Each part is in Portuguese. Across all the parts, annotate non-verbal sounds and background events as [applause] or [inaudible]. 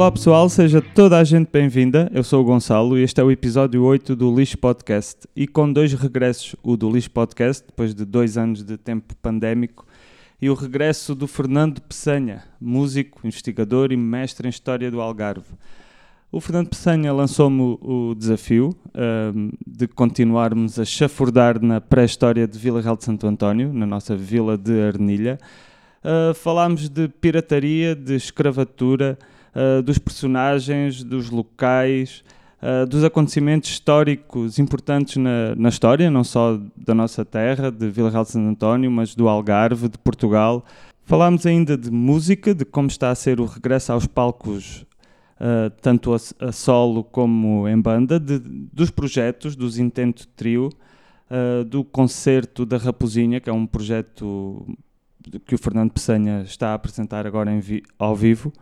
Olá pessoal, seja toda a gente bem-vinda. Eu sou o Gonçalo e este é o episódio 8 do Lixo Podcast. E com dois regressos: o do Lixo Podcast, depois de dois anos de tempo pandémico, e o regresso do Fernando Peçanha, músico, investigador e mestre em História do Algarve. O Fernando Peçanha lançou-me o desafio um, de continuarmos a chafurdar na pré-história de Vila Real de Santo António, na nossa vila de Arnilha. Uh, falámos de pirataria, de escravatura, uh, dos personagens, dos locais, uh, dos acontecimentos históricos importantes na, na, história, não só da nossa terra, de Vila Real de Santo António, mas do Algarve, de Portugal. Falámos ainda de música, de como está a ser o regresso aos palcos, tanto a, a, solo como em banda, de, dos projetos, dos Intento Trio, do concerto da Raposinha, que é um projeto que o Fernando Peçanha está a apresentar agora vi ao vivo.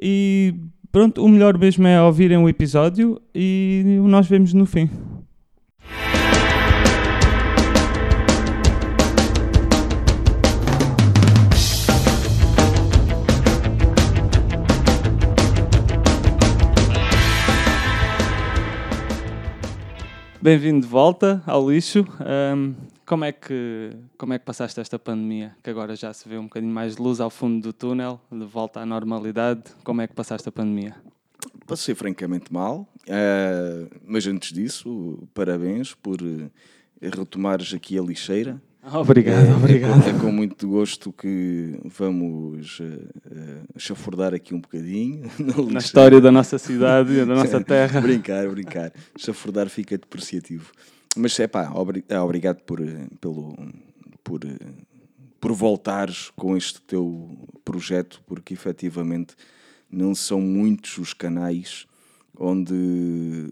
E pronto, o melhor mesmo é ouvirem o episódio e nós vemos no fim. Bem-vindo de volta ao lixo. Um, como é que como é que passaste esta pandemia? Que agora já se vê um bocadinho mais de luz ao fundo do túnel, de volta à normalidade. Como é que passaste a pandemia? Passei francamente mal, uh, mas antes disso, parabéns por uh, retomares aqui a lixeira. Obrigado, é, obrigado. É com, é com, muito gosto que vamos uh, uh, chafurdar aqui um bocadinho. [laughs] Na, na história da nossa cidade e da nossa [laughs] terra. brincar, brincar. Chafurdar fica depreciativo. Mas é pá, é, obrigado por, pelo, por, por voltares com este teu projeto, porque efetivamente não são muitos os canais onde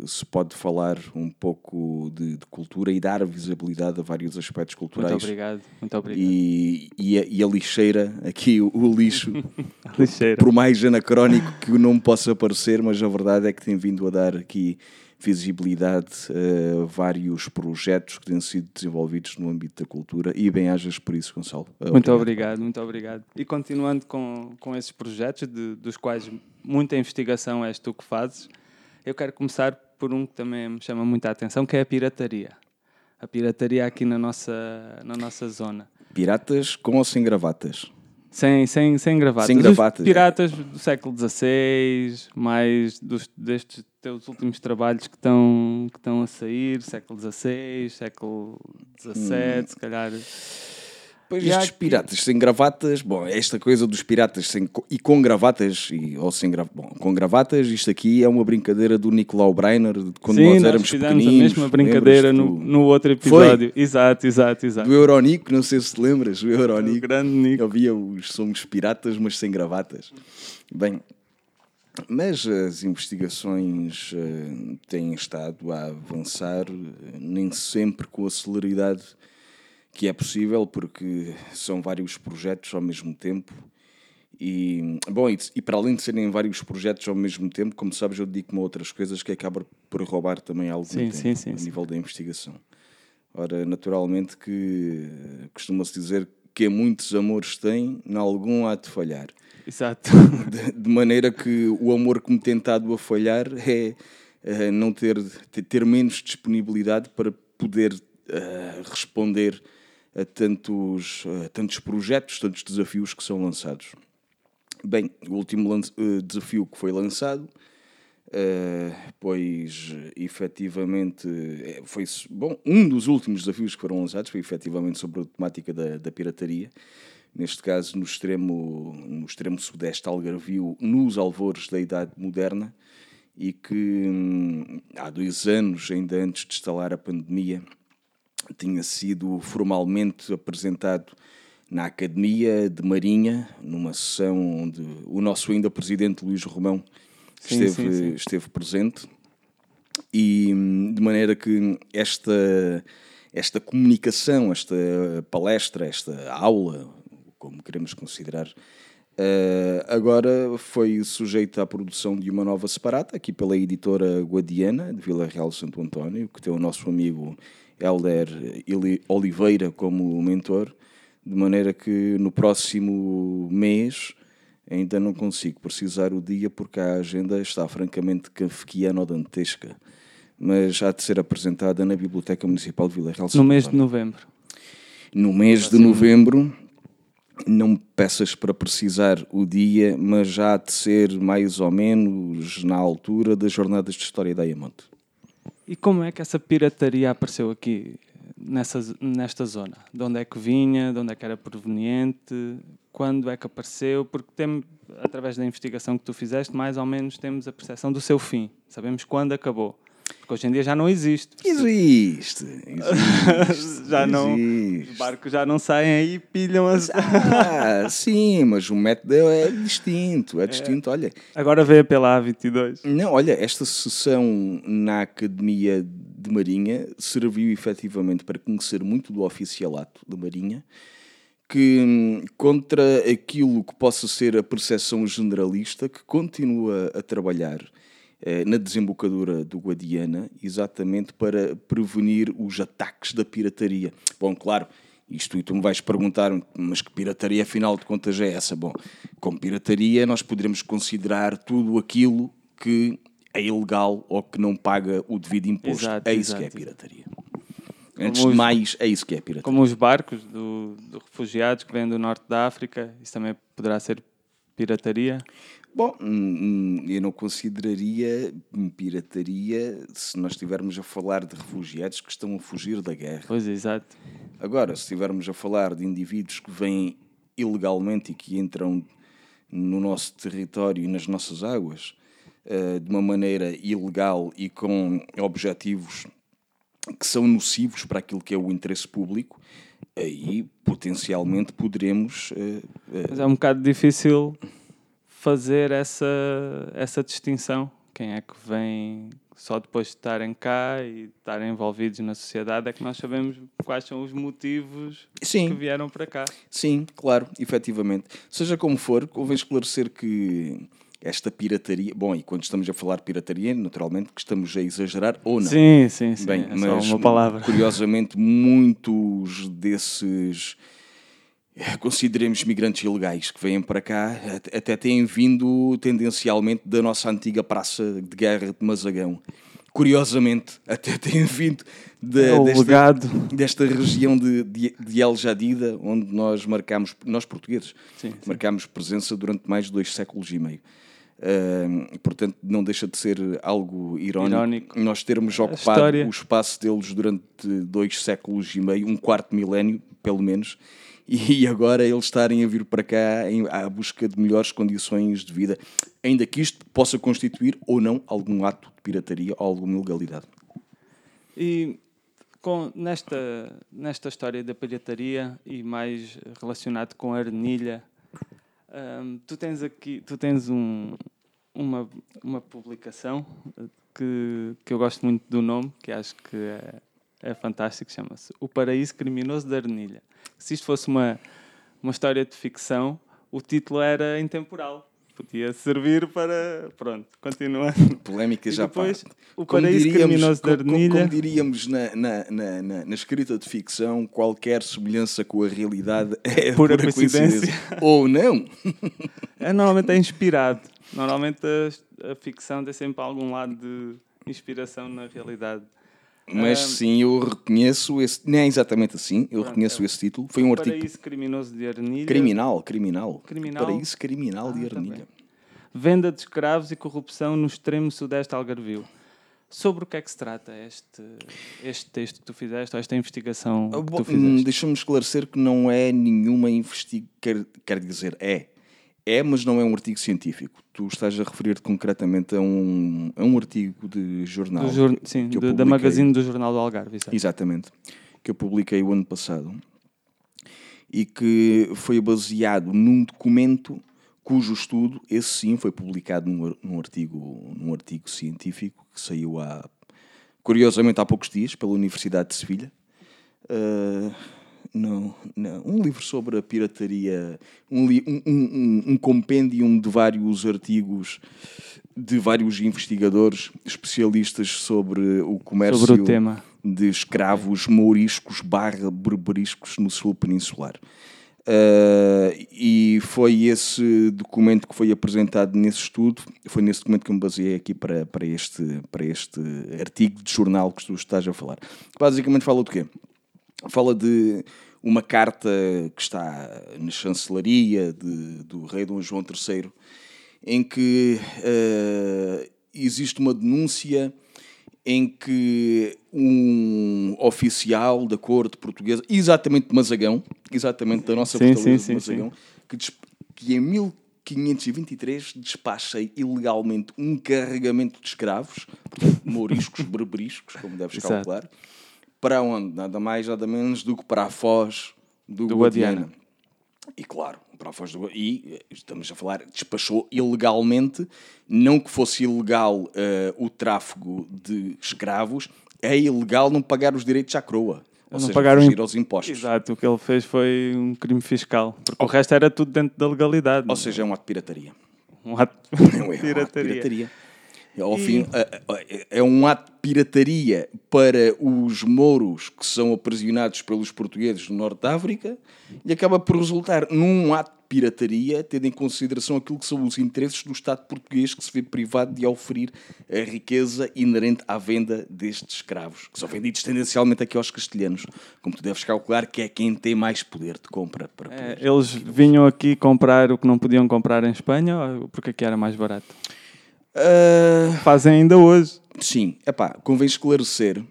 se pode falar um pouco de, de, cultura e dar visibilidade a vários aspectos culturais. Muito obrigado, muito obrigado. E, e, a, e a lixeira, aqui o, o lixo, [laughs] lixeira. Por, por mais anacrónico que o nome possa parecer, mas a verdade é que tem vindo a dar aqui visibilidade a uh, vários projetos que têm sido desenvolvidos no âmbito da cultura e bem-ajas por isso, Gonçalo. Obrigado. Muito obrigado, muito obrigado. E continuando com, com esses projetos, de, dos quais muita investigação és tu que fazes, eu quero começar por um que também me chama muita atenção, que é a pirataria. A pirataria aqui na nossa, na nossa zona. Piratas com ou sem gravatas? Sem, sem, sem gravatas. Sem gravatas. Os piratas do século XVI, mais dos, destes teus últimos trabalhos que estão, que estão a sair, século XVI, século XVII, hum. se calhar. Pois e estes piratas sem gravatas, bom, esta coisa dos piratas sem, e com gravatas, e, ou sem bom, com gravatas, isto aqui é uma brincadeira do Nicolau Breiner, de quando Sim, nós éramos nós pequeninos. a mesma brincadeira no, no outro episódio. Foi? Exato, exato, exato. Do Euronico, não sei se te lembras, o Euronico. O grande Nico. Havia os Somos Piratas, mas sem gravatas. Bem, mas as investigações uh, têm estado a avançar, uh, nem sempre com a celeridade que é possível, porque são vários projetos ao mesmo tempo. E, bom, e, e, para além de serem vários projetos ao mesmo tempo, como sabes, eu dedico-me a outras coisas que acabam por roubar também algum sim, tempo sim, sim, a nível da investigação. Ora, naturalmente que costuma-se dizer que muitos amores têm, em algum há de falhar. Exato. [laughs] De, de, maneira que o amor que me tem estado a falhar é, é não ter, ter menos disponibilidade para poder uh, responder a tantos, a tantos projetos, tantos desafios que são lançados. Bem, o último uh, desafio que foi lançado, uh, pois efetivamente foi bom, um dos últimos desafios que foram lançados foi efetivamente sobre a temática da, da pirataria, neste caso no extremo, no extremo sudeste algarvio, nos alvores da Idade Moderna, e que hum, há dois anos, ainda antes de instalar a pandemia, tinha sido formalmente apresentado na Academia de Marinha, numa sessão onde o nosso ainda presidente Luís Romão sim, esteve, sim, sim. esteve presente, e de maneira que esta, esta comunicação, esta palestra, esta aula, como queremos considerar, Uh, agora foi sujeita à produção de uma nova separata, aqui pela editora Guadiana, de Vila Real Santo António, que tem o nosso amigo Helder Oliveira como mentor, de maneira que no próximo mês Ainda não consigo precisar o dia porque a agenda está francamente kafkiana ou dantesca, mas há de ser apresentada na Biblioteca Municipal de Vila Real. No mês de novembro. No mês de novembro, não me peças para precisar o dia, mas já há de ser mais ou menos na altura das jornadas de História da Ayamonte. E como é que essa pirataria apareceu aqui, nessa, nesta zona? De onde é que vinha? De onde é que era proveniente? Quando é que apareceu? Porque tem, através da investigação que tu fizeste, mais ou menos temos a percepção do seu fim. Sabemos quando acabou. Porque hoje em dia já não existe. Existe. [laughs] existe já não, existe. os barcos já não saem aí e pilham as. Ah, [laughs] sim, mas o método é distinto. É distinto, olha. Agora veio pela A22. Não, olha, esta sessão na Academia de Marinha serviu efetivamente para conhecer muito do oficialato da Marinha, que contra aquilo que possa ser a percepção generalista, que continua a trabalhar na desembocadura do Guadiana, exatamente para prevenir os ataques da pirataria. Bom, claro, isto e tu me vais perguntar, mas que pirataria afinal de contas é essa? Bom, como pirataria nós poderemos considerar tudo aquilo que é ilegal ou que não paga o devido imposto. Exato, é isso exato. que é pirataria. Antes os- de mais, é isso que é pirataria. Como os barcos do, do refugiados que vêm do norte da África, isso também poderá ser pirataria. Bom, hum, hum, eu não consideraria pirataria se nós estivermos a falar de refugiados que estão a fugir da guerra. Pois, exato. Agora, se estivermos a falar de indivíduos que vêm ilegalmente e que entram no nosso território e nas nossas águas eh, de uma maneira ilegal e com objetivos que são nocivos para aquilo que é o interesse público, aí potencialmente poderemos. eh, eh, Mas é um bocado difícil fazer essa, essa distinção. Quem é que vem só depois de estarem cá e estarem envolvidos na sociedade é que nós sabemos quais são os motivos Sim. que vieram para cá. Sim, claro, efetivamente. Seja como for, convém esclarecer que esta pirataria. Bom, e quando estamos a falar de pirataria, naturalmente que estamos a exagerar ou não. Sim, sim, sim. Bem, é mas uma palavra. curiosamente, muitos desses consideremos migrantes ilegais que vêm para cá at- até têm vindo tendencialmente da nossa antiga praça de guerra de Mazagão. Curiosamente, até [laughs] têm vindo da- É desta, desta região de, de, de El Jadida, onde nós marcámos, nós portugueses, Sim, sim. marcámos presença durante mais de dois séculos e meio. Ahm, portanto, não deixa de ser algo irónico, Irónico. nós termos ocupado o espaço deles durante dois séculos e meio, um quarto milénio, pelo menos, [laughs] e agora eles estarem a vir para cá em, à busca de melhores condições de vida, ainda que isto possa constituir ou não algum ato de pirataria ou alguma ilegalidade. E com, nesta, nesta história da pirataria e mais relacionado com a arnilha, hum, tu tens aqui tu tens um, uma, uma publicação que, que eu gosto muito do nome, que acho que é, é fantástico, chama-se O Paraíso Criminoso da Arnilha. Se isto fosse uma, uma história de ficção, o título era intemporal. Podia servir para. Pronto, continuando. Polémica já depois, parte. o Como paraíso diríamos- criminoso da Arnilha. Como diríamos na, na, na, na, na escrita de ficção, qualquer semelhança com a realidade é Pura pura, coincidência. coincidência. Ou não. [laughs] É, normalmente é inspirado. Normalmente a, a ficção tem sempre algum lado de inspiração na realidade. Mas Ah, sim, eu reconheço esse. Não é exatamente assim, eu Pronto, reconheço é. esse título. Foi um artigo Paraíso criminoso de Arnilha. criminal, criminal. Criminal? Paraíso criminal de Ah, tá Arnilha. bem. Venda de escravos e corrupção no extremo sudeste algarvio. Sobre o que é que se trata este, este texto que tu fizeste, ou esta investigação Ah, que bom, tu hum, fizeste? Deixa-me esclarecer que não é nenhuma investigação. Quer, quer dizer, é. É, mas não é um artigo científico. Tu estás a referir-te concretamente a um, a um artigo de jornal. Jor- que- sim, que da- magazine do Jornal do Algarve. exato. Exatamente. Que eu publiquei o ano passado e que foi baseado num documento cujo estudo, esse sim, foi publicado num, num artigo, num artigo científico que saiu há, curiosamente há poucos dias pela Universidade de Sevilha. Ah, não, não, um livro sobre a pirataria, um, li- um, um, um- compêndium de vários artigos de vários investigadores especialistas sobre o comércio Sobre o de escravos mouriscos barra berberiscos no sul peninsular. Uh, e foi esse documento que foi apresentado nesse estudo, foi nesse documento que eu me baseei aqui para, para, este, para este artigo de jornal que tu estás a falar. Basicamente fala do quê? Fala de uma carta que está na chancelaria de, do rei Dom João III, em que uh, existe uma denúncia em que um oficial da corte portuguesa, exatamente de Mazagão, exatamente da nossa sim, fortaleza sim, de Mazagão, que, que em 1523 despacha ilegalmente um carregamento de escravos, portanto, mouriscos, [laughs] berberiscos, como deves Exato. calcular, para onde? Nada mais, nada menos do que para a foz do, Do Guadiana. Guadiana. E claro, para a foz do E eh, estamos a falar, despachou ilegalmente, não que fosse ilegal eh, o tráfego de escravos, é ilegal não pagar os direitos à coroa. Ou Não seja, pagaram fugir aos impostos. Exato, o que ele fez foi um crime fiscal. Porque o resto era tudo dentro da legalidade. Ou seja, é um ato de pirataria. um ato [laughs] É de um ato de pirataria. Ao fim, é- é- é um ato de pirataria para os mouros que são aprisionados pelos portugueses no Norte da África e acaba por resultar num ato de pirataria, tendo em consideração aquilo que são os interesses do Estado português que se vê privado de oferir a riqueza inerente à venda destes escravos, que são vendidos tendencialmente aqui aos castelhanos, como tu deves calcular, que é quem tem mais poder de compra para É, eles vinham aqui comprar o que não podiam comprar em Espanha ou porque aqui era mais barato. Ah, Fazem ainda hoje. Sim, epá, convém esclarecer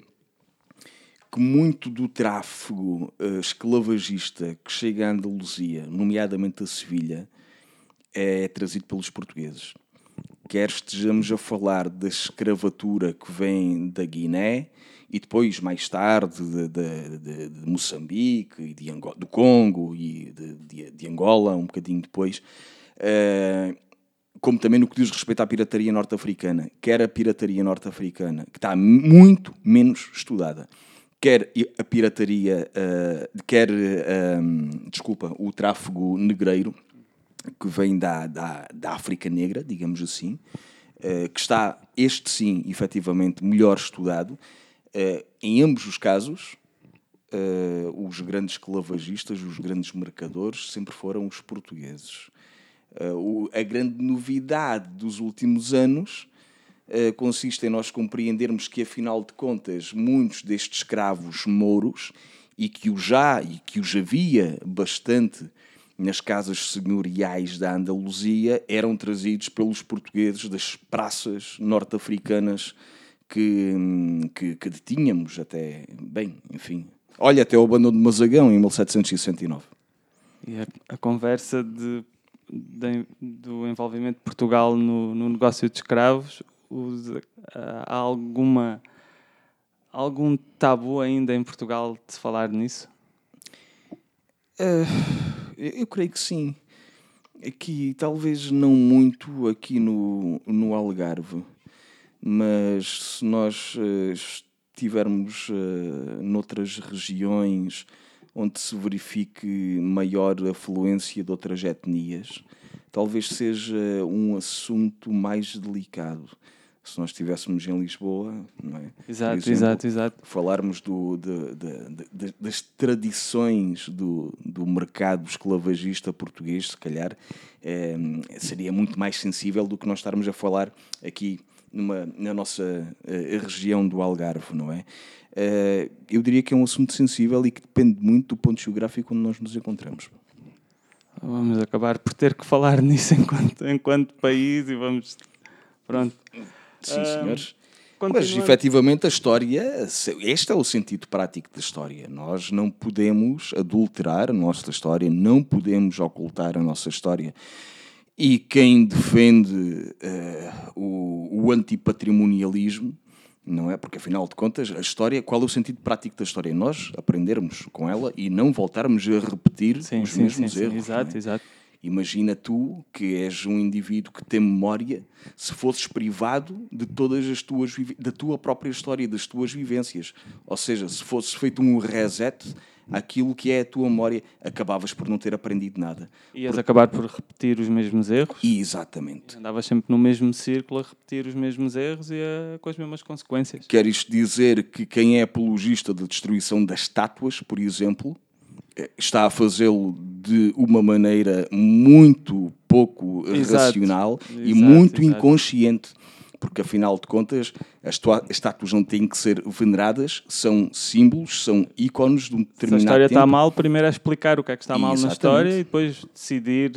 que muito do tráfego eh, esclavagista que chega à Andaluzia, nomeadamente a Sevilha, é trazido pelos portugueses. Quer estejamos a falar da escravatura que vem da Guiné e depois, mais tarde, de, de- de- de Moçambique e de Ango- do Congo e de, Angola, um bocadinho depois, eh, como também no que diz respeito à pirataria norte-africana, quer a pirataria norte-africana, que está muito menos estudada, quer a pirataria, eh, quer, eh, um, desculpa, o tráfego negreiro, que vem da, da, da África Negra, digamos assim, eh, que está, este sim, efetivamente, melhor estudado. Eh, em ambos os casos, os grandes esclavagistas, os grandes mercadores, sempre foram os portugueses. Eh, o- a grande novidade dos últimos anos eh, consiste em nós compreendermos que, afinal de contas, muitos destes escravos mouros, e que o já, e que os havia bastante nas casas senhoriais da Andaluzia, eram trazidos pelos portugueses das praças norte-africanas que, hum, que, que detínhamos até, bem, enfim. Olha, até o abandono de Mazagão em 1769. E a, a conversa de, de- do envolvimento de Portugal no, no negócio de escravos, usa- há alguma, algum tabu ainda em Portugal de falar nisso? Ah, eu creio que sim. Aqui, talvez não muito aqui no, no Algarve, mas se nós eh, estivermos eh, noutras regiões onde se verifique maior afluência de outras etnias, talvez seja um assunto mais delicado. Se nós estivéssemos em Lisboa, não é? Exato, exemplo, exato, exato. falarmos do, de- de- de- das tradições do, do mercado esclavagista português, se calhar, eh, seria muito mais sensível do que nós estarmos a falar aqui numa, na nossa eh, região do Algarve, não é? Eh, eu diria que é um assunto sensível e que depende muito do ponto geográfico onde nós nos encontramos. Vamos acabar por ter que falar [laughs] nisso enquanto, enquanto país e vamos. Pronto. Sim, Ah, senhores. Mas efetivamente a história, este é o sentido prático da história. Nós não podemos adulterar a nossa história, não podemos ocultar a nossa história. E quem defende eh, o, o antipatrimonialismo, não é? Porque afinal de contas, a história, qual é o sentido prático da história? Nós aprendermos com ela e não voltarmos a repetir Sim, os sim, mesmos sim, erros. não exato, é? exato. Imagina tu que és um indivíduo que tem memória, se fosses privado de todas as tuas da tua própria história, das tuas vivências. Ou seja, se fosse feito um reset àquilo que é a tua memória, acabavas por não ter aprendido nada. Ias acabar por repetir os mesmos erros. E exatamente. Andavas sempre no mesmo círculo a repetir os mesmos erros e a- com as mesmas consequências. Quer isto dizer que quem é apologista da destruição das estátuas, por exemplo, está a fazê-lo de uma maneira muito pouco Exato. racional e Exato, muito exato. inconsciente. Porque, afinal de contas, as tua- as estátuas não têm que ser veneradas, são símbolos, são ícones de um Se a determinado história tempo. está mal, primeiro é explicar o que é que está mal na história e depois decidir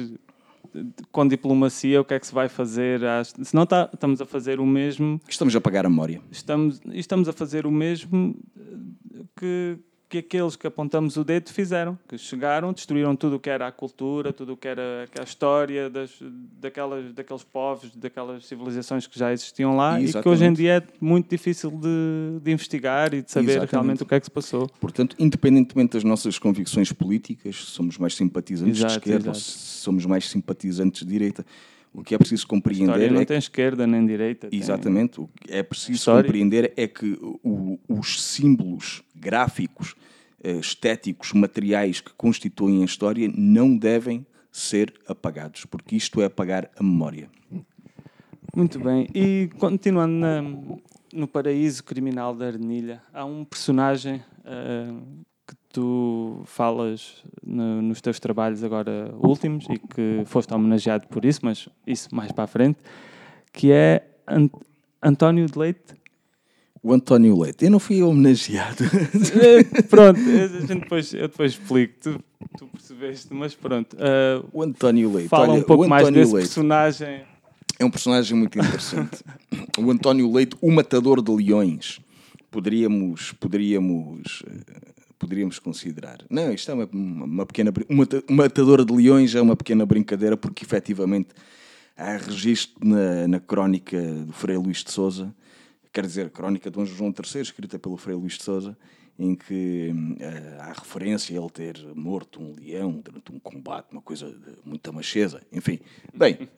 eh, com diplomacia o que é que se vai fazer. às- Senão tá, estamos a fazer o mesmo Estamos a pagar a memória. estamos, estamos a fazer o mesmo eh, que, que aqueles que apontamos o dedo fizeram, que chegaram, destruíram tudo o que era a cultura, tudo o que era a história das, daquelas, daqueles povos, daquelas civilizações que já existiam lá e que hoje em Exatamente. dia é muito difícil de, de investigar e de saber Exatamente. realmente o que é que se passou. Portanto, independentemente das nossas convicções políticas, somos mais simpatizantes Exato, de esquerda somos mais simpatizantes de direita, o que é preciso A história compreender não é que, tem esquerda nem direita. tem- exatamente, o que é preciso História. compreender é que o- os símbolos gráficos, eh, estéticos, materiais que constituem a história não devem ser apagados, porque isto é apagar a memória. Muito bem. E continuando na- no paraíso criminal da Arnilha, há um personagem ah, que tu falas no- nos teus trabalhos agora últimos e que foste homenageado por isso, mas isso mais para a frente, que é Ant- António de Leite. O António Leite, eu não fui homenageado. Eh, pronto, a gente depois, eu depois explico, tu, tu percebeste, mas pronto. ah, o António Leite, fala olha, um pouco mais desse Leite. personagem. É um personagem muito interessante. o António Leite, o matador de leões. Poderíamos, poderíamos, eh, poderíamos considerar. Não, isto é uma, uma pequena... brin- Um mata- um matador de leões é uma pequena brincadeira porque, efetivamente, há registro na, na crónica do Frei Luís de Souza, quer dizer, crónica de Dom João III, escrita pelo Frei Luís de Souza, em que eh, há referência a ele ter morto um leão durante um combate, uma coisa de muita macheza, enfim. Bem,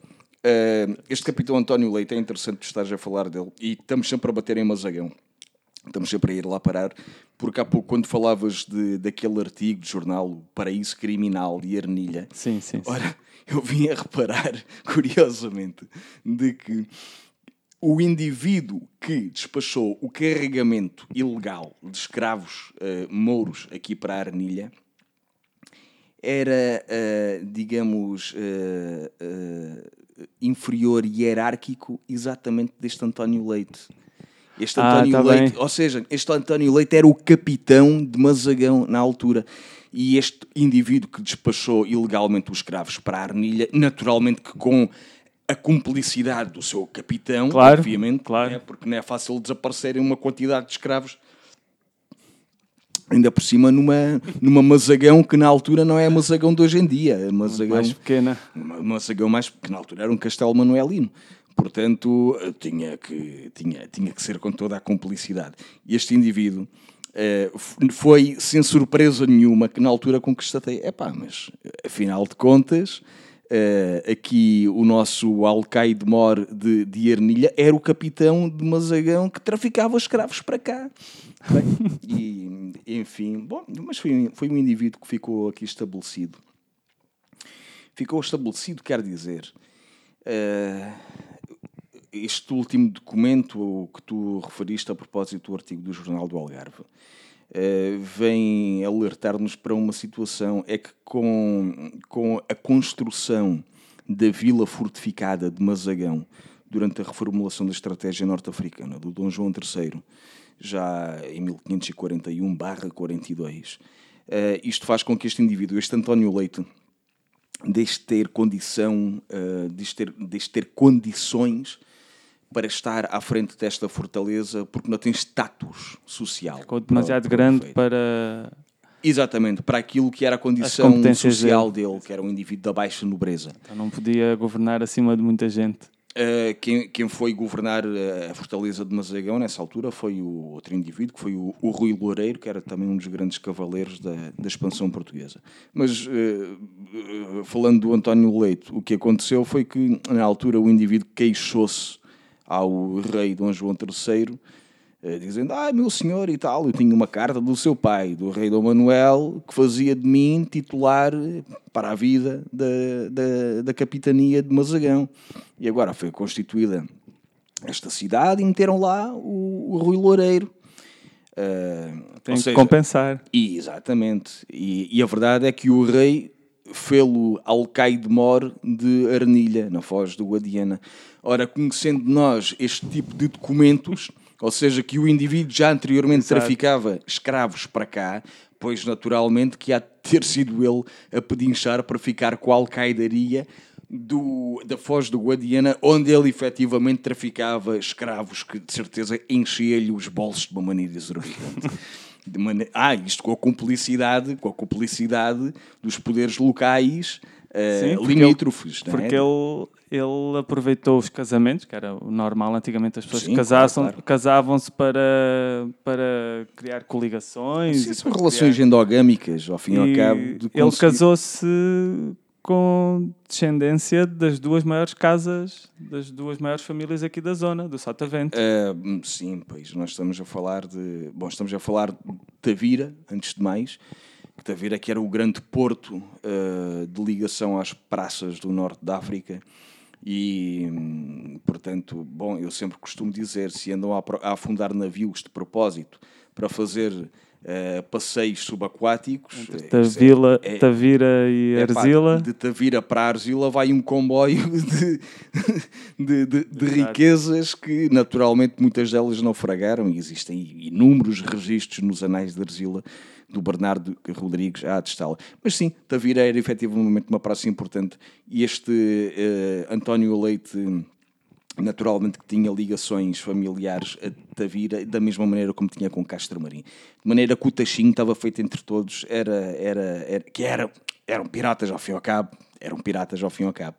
eh, este capitão António Leite é interessante tu estares a falar dele e estamos sempre a bater em Mazagão. Estamos sempre a ir lá parar, porque há pouco, quando falavas de, daquele artigo de jornal, o Paraíso Criminal de Arnilha, Sim, sim. sim. Ora, eu vim a reparar, [laughs] curiosamente, de que o indivíduo que despachou o carregamento ilegal de escravos eh, mouros aqui para a Arnilha era, eh, digamos, eh, inferior hierárquico exatamente deste António Leite. Este Ah, António tá Leite, bem. ou seja, este António Leite era o capitão de Mazagão na altura. E este indivíduo que despachou ilegalmente os escravos para a Arnilha, naturalmente que com a cumplicidade do seu capitão, Claro, obviamente, claro. né, porque não é fácil desaparecerem uma quantidade de escravos Ainda por cima numa, numa Mazagão que na altura não é a Mazagão de hoje em dia. É Mazagão, Mais pequena. uma Mazagão mais que na altura era um castelo manuelino. Portanto, eh, tinha que, tinha, tinha que ser com toda a cumplicidade. Este indivíduo f- foi, sem surpresa nenhuma, que na altura conquistatei. Epá, mas afinal de contas, eh, aqui o nosso alcaide mor de, de Ermilha era o capitão de Mazagão que traficava escravos para cá. Bem, e, enfim, bom, mas foi, foi um indivíduo que ficou aqui estabelecido. Ficou estabelecido, quer dizer, eh, este último documento que tu referiste a propósito do artigo do Jornal do Algarve eh, vem alertar-nos para uma situação é que com, com a construção da vila fortificada de Mazagão durante a reformulação da estratégia norte-africana do Dom João III já em 1541/42 eh, isto faz com que este indivíduo, este António Leite deixe de ter condição, uh, deixe, ter, deixe de ter condições para estar à frente desta fortaleza porque não tem status social. Ficou demasiado para- grande para. Exatamente, para aquilo que era a condição social dele, que era um indivíduo da baixa nobreza. Então não podia governar acima de muita gente. Uh, quem, quem foi governar uh, a fortaleza de Mazagão nessa altura foi o outro indivíduo, que foi o, o Rui Loureiro, que era também um dos grandes cavaleiros da, da expansão portuguesa. Mas, uh, falando do António Leite, o que aconteceu foi que, na altura, o indivíduo queixou-se ao rei Dom João III, uh, dizendo, ah, meu senhor e tal, eu tinha uma carta do seu pai, do rei Dom Manuel, que fazia de mim titular para a vida da, da, da capitania de Mazagão. E agora foi constituída esta cidade e meteram lá o, o Rui Loureiro. Uh, Tem que seja, compensar. E, exatamente. E, e, a verdade é que o rei fê-lo alcaide-mor de Arnilha, na foz do Guadiana. Ora, conhecendo nós este tipo de documentos, ou seja, que o indivíduo já anteriormente Exato. traficava escravos para cá, pois naturalmente que há de ter sido ele a pedinchar para ficar com a alcaidaria do, da Foz do Guadiana, onde ele efetivamente traficava escravos que de certeza enchia-lhe os bolsos de uma maneira exorbitante. De maneira... Ah, isto com a cumplicidade, com a cumplicidade dos poderes locais uh, Sim, limítrofes. Porque, ele, porque ele, aproveitou os casamentos, que era o normal antigamente, as pessoas Sim, claro. casavam-se para, para criar coligações. Sim, são relações criar... endogâmicas, ao fim e ao cabo. Ele casou-se com descendência das duas maiores casas, das duas maiores famílias aqui da zona, do Sotavento. Uh, sim, pois nós estamos a falar de. Bom, estamos a falar de Tavira, antes de mais. Tavira que era o grande porto uh, de ligação às praças do norte da África. E, portanto, bom, eu sempre costumo dizer: se andam a, a afundar navios de propósito para fazer uh, passeios subaquáticos. Tavila, é, Tavira e é, Arzila. Pá, de Tavira para Arzila vai um comboio [laughs] de, de, de, de riquezas que naturalmente muitas delas naufragaram e existem inúmeros registros nos anais de Arzila do Bernardo Rodrigues a atestá-la. Mas sim, Tavira era efetivamente uma praça importante e este uh, António Leite naturalmente que tinha ligações familiares a Tavira, da mesma maneira como tinha com Castro Marim. De maneira que o Tachinho estava feito entre todos, era, era, era, que era, eram piratas ao fim e ao cabo, eram piratas ao fim e ao cabo.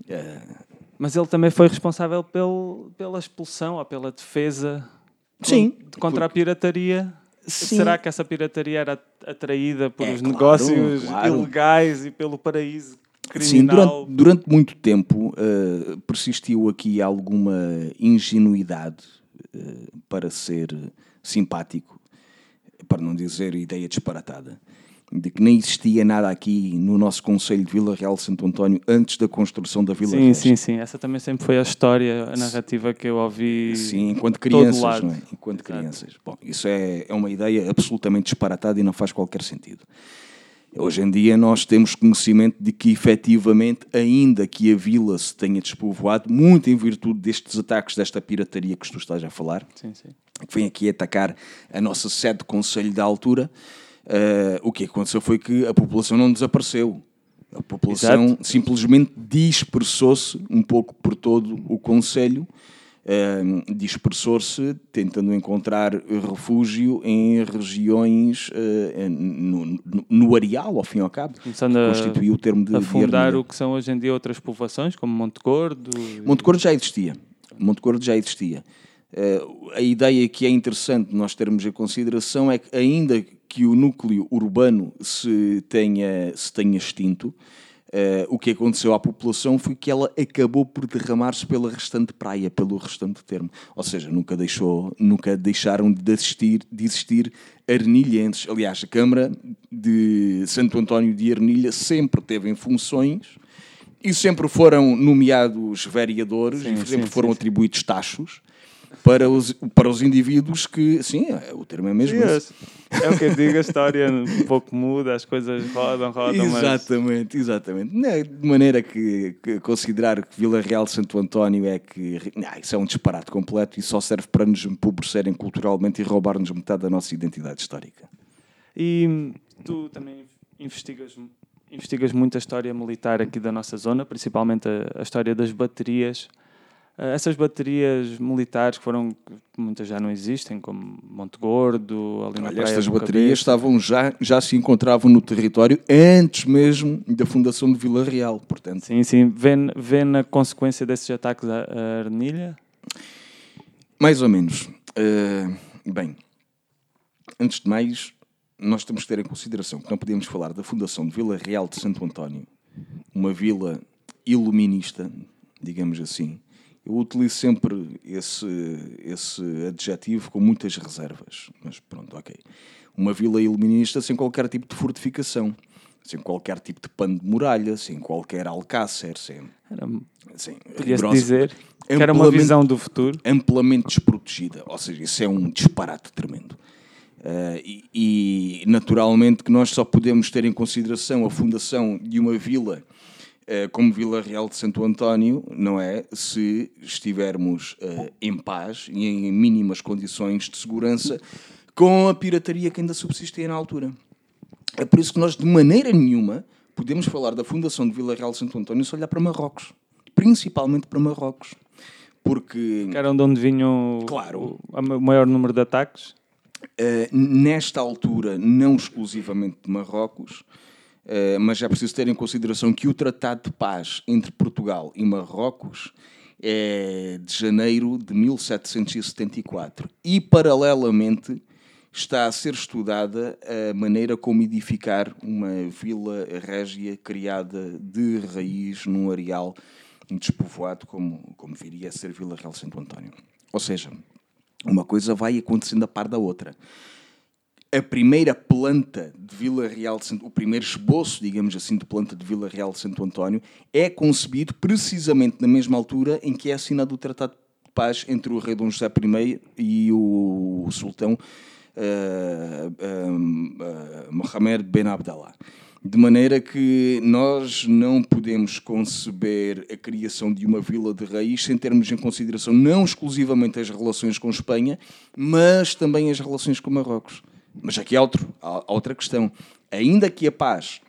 Uh... Mas ele também foi responsável pel, pela expulsão ou pela defesa Sim, contra porque... a pirataria. Sim. Será que essa pirataria era atraída por é, os claro, negócios claro. ilegais e pelo paraíso Sim, durante, durante muito tempo uh, persistiu aqui alguma ingenuidade uh, para ser simpático, para não dizer ideia disparatada, de que nem existia nada aqui no nosso Conselho de Vila Real de Santo António antes da construção da Vila Sim, Real. sim, sim. Essa também sempre foi a história, a narrativa que eu ouvi. Sim, enquanto crianças, não é? Enquanto Exato. crianças. Bom, isso é, é uma ideia absolutamente disparatada e não faz qualquer sentido. Hoje em dia nós temos conhecimento de que efetivamente, ainda que a vila se tenha despovoado, muito em virtude destes ataques, desta pirataria que tu estás a falar, sim, sim. que vem aqui atacar a nossa sede de conselho da altura, uh, o que aconteceu foi que a população não desapareceu. A população Exato. simplesmente dispersou-se um pouco por todo o conselho uh, dispersou-se, tentando encontrar refúgio em regiões uh, no, no, areal, ao fim e ao cabo, Começando que constituiu o termo de a fundar o que são hoje em dia outras povoações, como Monte Gordo. Monte Gordo já existia. Monte Gordo já existia. Uh, a ideia que é interessante nós termos em consideração é que, ainda que o núcleo urbano se tenha, se tenha extinto, Uh, o que aconteceu à população foi que ela acabou por derramar-se pela restante praia, pelo restante termo. Ou seja, nunca, deixou, nunca deixaram de existir, de existir arnilhenses. Aliás, a Câmara de Santo António de Arnilha sempre teve em funções e sempre foram nomeados vereadores sim, e sempre sim, foram sim, atribuídos taxos para os, para os indivíduos que, sim, é, o termo é mesmo sim, É o que eu digo, a história um pouco muda, as coisas rodam, rodam. Exatamente, mas... exatamente. De maneira que, que, considerar que Vila Real de Santo António é que. Não, isso é um disparate completo e só serve para nos empobrecerem culturalmente e roubar-nos metade da nossa identidade histórica. E tu também investigas investigas muito a história militar aqui da nossa zona, principalmente a, a história das baterias essas baterias militares que foram, muitas já não existem, como Monte Gordo, ali na Olha, Estas baterias estavam já, já se encontravam no território antes mesmo da fundação de Vila Real, portanto. Sim, sim. Vê, vê na consequência desses ataques a, a Arnilha? Mais ou menos. Uh, bem, antes de mais, nós temos que ter em consideração que não podemos falar da fundação de Vila Real de Santo António, uma vila iluminista, digamos assim, eu utilizo sempre esse, esse adjetivo com muitas reservas, mas pronto, ok. Uma vila iluminista sem qualquer tipo de fortificação, sem qualquer tipo de pano de muralha, sem qualquer alcácer, sem. Era, sem podia-se rigorosa- dizer que era uma visão do futuro. amplamente desprotegida. Ou seja, isso é um disparate tremendo. Eh, e, e, naturalmente que nós só podemos ter em consideração a fundação de uma vila como Vila Real de Santo António, não é? Se estivermos eh, em paz e em mínimas condições de segurança com a pirataria que ainda subsistia na altura. É por isso que nós, de maneira nenhuma, podemos falar da fundação de Vila Real de Santo António se olhar para Marrocos. Principalmente para Marrocos. Porque Que era de onde vinham Claro. o, o maior número de ataques. Uh, nesta altura, não exclusivamente de Marrocos, uh, mas é preciso ter em consideração que o Tratado de Paz entre Portugal e Marrocos é de janeiro de 1774 e, paralelamente, está a ser estudada a maneira como edificar uma vila régia criada de raiz num areal despovoado como, como viria a ser Vila Real Santo António. Ou seja, uma coisa vai acontecendo a par da outra. A primeira planta de Vila Real de Santo, o primeiro esboço, digamos assim, de planta de Vila Real de Santo António é concebido precisamente na mesma altura em que é assinado o Tratado de Paz entre o rei Dom José I e o, sultão uh, uh, uh, Mohamed Ben Abdallah. De maneira que nós não podemos conceber a criação de uma vila de raiz sem termos em consideração não exclusivamente as relações com Espanha, mas também as relações com Marrocos. Mas aqui há, outro, há outra questão. Ainda que a paz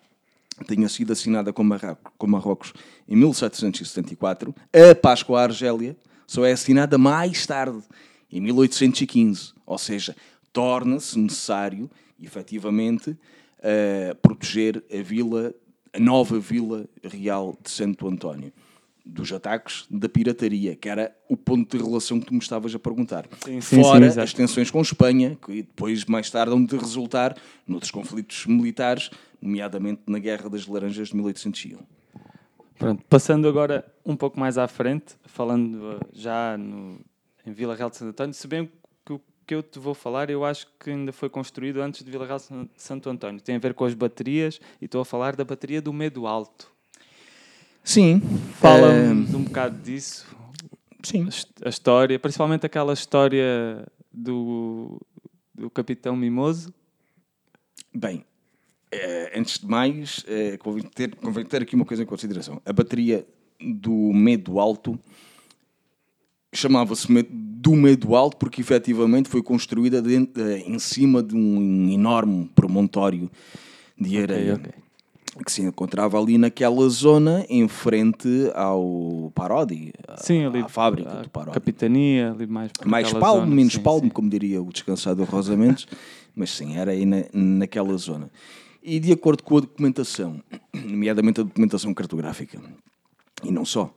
tenha sido assinada com Marrocos, com Marrocos em 1774, a paz com a Argélia só é assinada mais tarde, em 1815. Ou seja, torna-se necessário, efetivamente, uh, proteger a vila, a nova Vila Real de Santo António dos ataques da pirataria, que era o ponto de relação que tu me estavas a perguntar. Sim, sim, Fora sim, as tensões com Espanha, que depois, mais tarde, vão de resultar noutros conflitos militares, nomeadamente na Guerra das Laranjas de 1801. Pronto, passando agora um pouco mais à frente, falando uh, já no, em Vila Real de Santo António, se bem que o que eu te vou falar, eu acho que ainda foi construído antes de Vila Real de San- Santo António. Tem a ver com as baterias e estou a falar da bateria do Medo Alto. Sim. Fala-me de um bocado disso, sim. a his- a história, principalmente aquela história do, do Capitão Mimoso. Bem, eh, antes de mais, eh, convém, ter, convém ter aqui uma coisa em consideração. A bateria do Medo Alto chamava-se do Medo Alto porque efetivamente foi construída dentro- eh, em cima de um enorme promontório de areia. ok. Que se encontrava ali naquela zona em frente ao Parodi, à, Sim, ali. à fábrica a do Parodi. Capitania, ali mais Mais palmo, zona, menos sim, palmo, sim. como diria o descansado Rosa Mendes, [laughs] mas sim, era aí na, naquela zona. E de acordo com a documentação, [clears throat] nomeadamente a documentação cartográfica, e não só,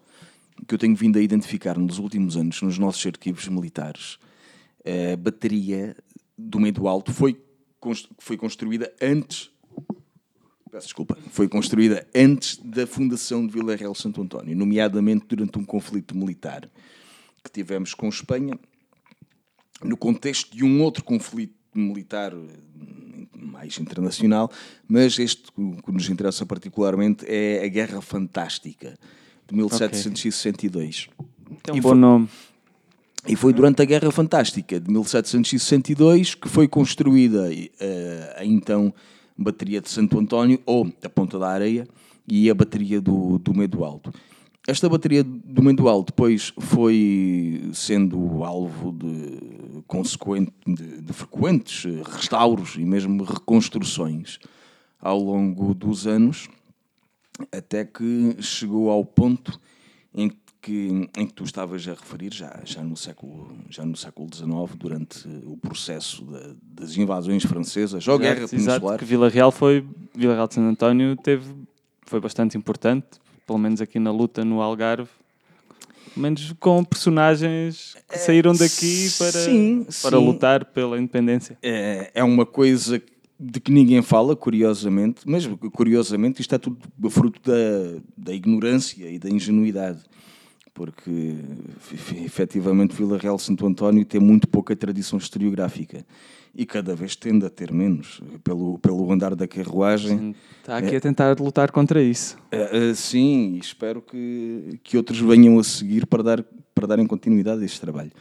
que eu tenho vindo a identificar nos últimos anos nos nossos arquivos militares, a bateria do Medo Alto foi, foi construída antes. Peço desculpa. Foi construída antes da fundação de Vila Real Santo António, nomeadamente durante um conflito militar que tivemos com Espanha, no contexto de um outro conflito militar eh, mais internacional, mas este que nos interessa particularmente é a Guerra Fantástica de 1762. Tem um E bom foi- nome. E foi durante a Guerra Fantástica de 1762 que foi construída a então bateria de Santo António, ou a Ponta da Areia, e a bateria do, do Medo Alto. Esta bateria do Medo Alto depois foi sendo alvo de, consequente, de, de frequentes eh, restauros e mesmo reconstruções ao longo dos anos, até que chegou ao ponto em que, em que tu estavas a referir, já, já, no século, já no século XIX, durante o processo da- das invasões francesas, ou Guerra Exato, exato, Peninsular. que Vila Real foi Vila Real de Santo António teve foi bastante importante pelo menos aqui na luta no Algarve pelo menos com personagens que saíram daqui para sim, para sim. lutar pela independência É, é uma coisa de que ninguém fala, curiosamente, mas curiosamente isto é tudo fruto da, da ignorância e da ingenuidade. Porque efetivamente Vila Real Santo António tem muito pouca tradição historiográfica e cada vez tende a ter menos, pelo, pelo andar da carruagem. Sim, está aqui é, a tentar lutar contra isso. É, é, sim, espero que, que outros venham a seguir para, dar, para darem continuidade a este trabalho.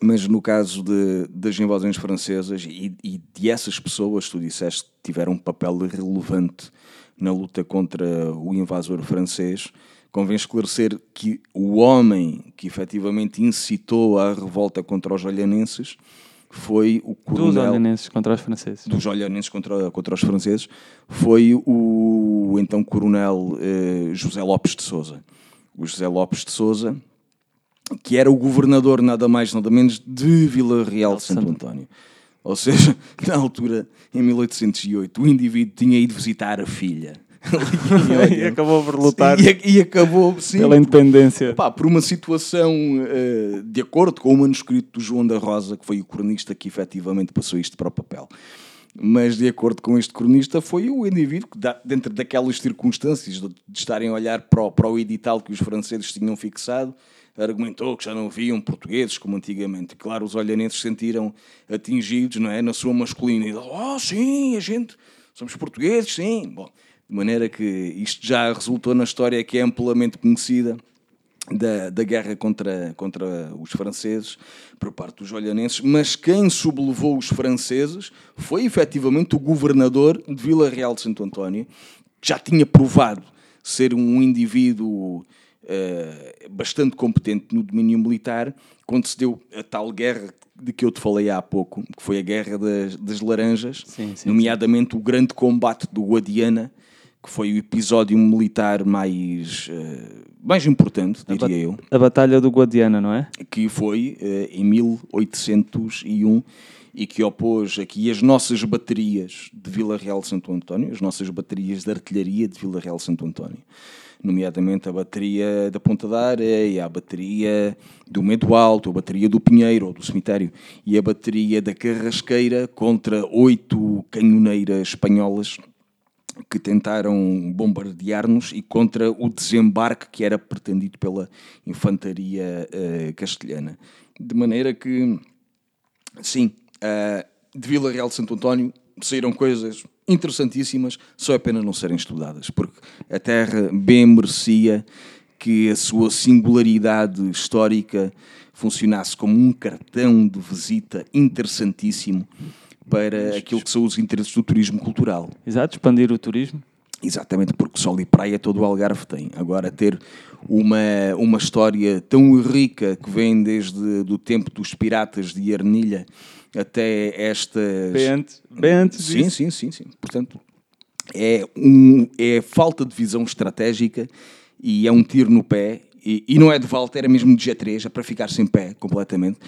Mas no caso de, das invasões francesas e, e de essas pessoas, tu disseste que tiveram um papel relevante na luta contra o invasor francês, convém esclarecer que o homem que efetivamente incitou a revolta contra os olhanenses foi o coronel... Dos olhanenses contra os franceses. Dos olhanenses contra, contra os franceses, foi o então coronel eh, José Lopes de Souza. O José Lopes de Souza, que era o governador nada mais nada menos de Vila Real de Santo António. Ou seja, [laughs] na altura, em 1808, o indivíduo tinha ido visitar a filha [laughs] e acabou por lutar e, e acabou sim, pela independência. Pá, por uma situação uh, de acordo com o manuscrito do João da Rosa, que foi o cronista que efetivamente passou isto para o papel. Mas, de acordo com este cronista, foi o indivíduo que, dentro daquelas circunstâncias de, de estarem a olhar para o, para o edital que os franceses tinham fixado, argumentou que já não haviam portugueses como antigamente. Claro, os olhanenses sentiram atingidos não é, na sua masculinidade. Oh, sim, a gente, somos portugueses, sim. Bom, de maneira que isto já resultou na história que é amplamente conhecida da, da guerra contra, contra os franceses por parte dos olhanenses, mas quem sublevou os franceses foi efetivamente o governador de Vila Real de Santo António, que já tinha provado ser um indivíduo uh, bastante competente no domínio militar, quando se deu a tal guerra de que eu te falei há pouco, que foi a Guerra das, das Laranjas, sim, sim, nomeadamente sim. o grande combate do Guadiana, que foi o episódio militar mais, uh, mais importante, diria eu. A Batalha do Guadiana, não é? Que foi uh, em 1801 e que opôs aqui as nossas baterias de Vila Real Santo António, as nossas baterias de artilharia de Vila Real Santo António, nomeadamente a bateria da Ponta da Areia, a bateria do Medo Alto, a bateria do Pinheiro ou do Cemitério e a bateria da Carrasqueira contra oito canhoneiras espanholas que tentaram bombardear-nos e contra o desembarque que era pretendido pela infantaria uh, castelhana. De maneira que, sim, uh, de Vila Real de Santo António saíram coisas interessantíssimas, só é pena não serem estudadas, porque a terra bem merecia que a sua singularidade histórica funcionasse como um cartão de visita interessantíssimo para aquilo que são os interesses do turismo cultural. Exato, expandir o turismo. Exatamente, porque sol e praia todo o Algarve tem. Agora, ter uma, uma história tão rica que vem desde do tempo dos piratas de Arnilha até estas... Bem antes, bem antes sim, sim, sim, sim. Portanto, é, um, é falta de visão estratégica e é um tiro no pé e, e, não é de volta, era mesmo de G3, é para ficar sem pé completamente.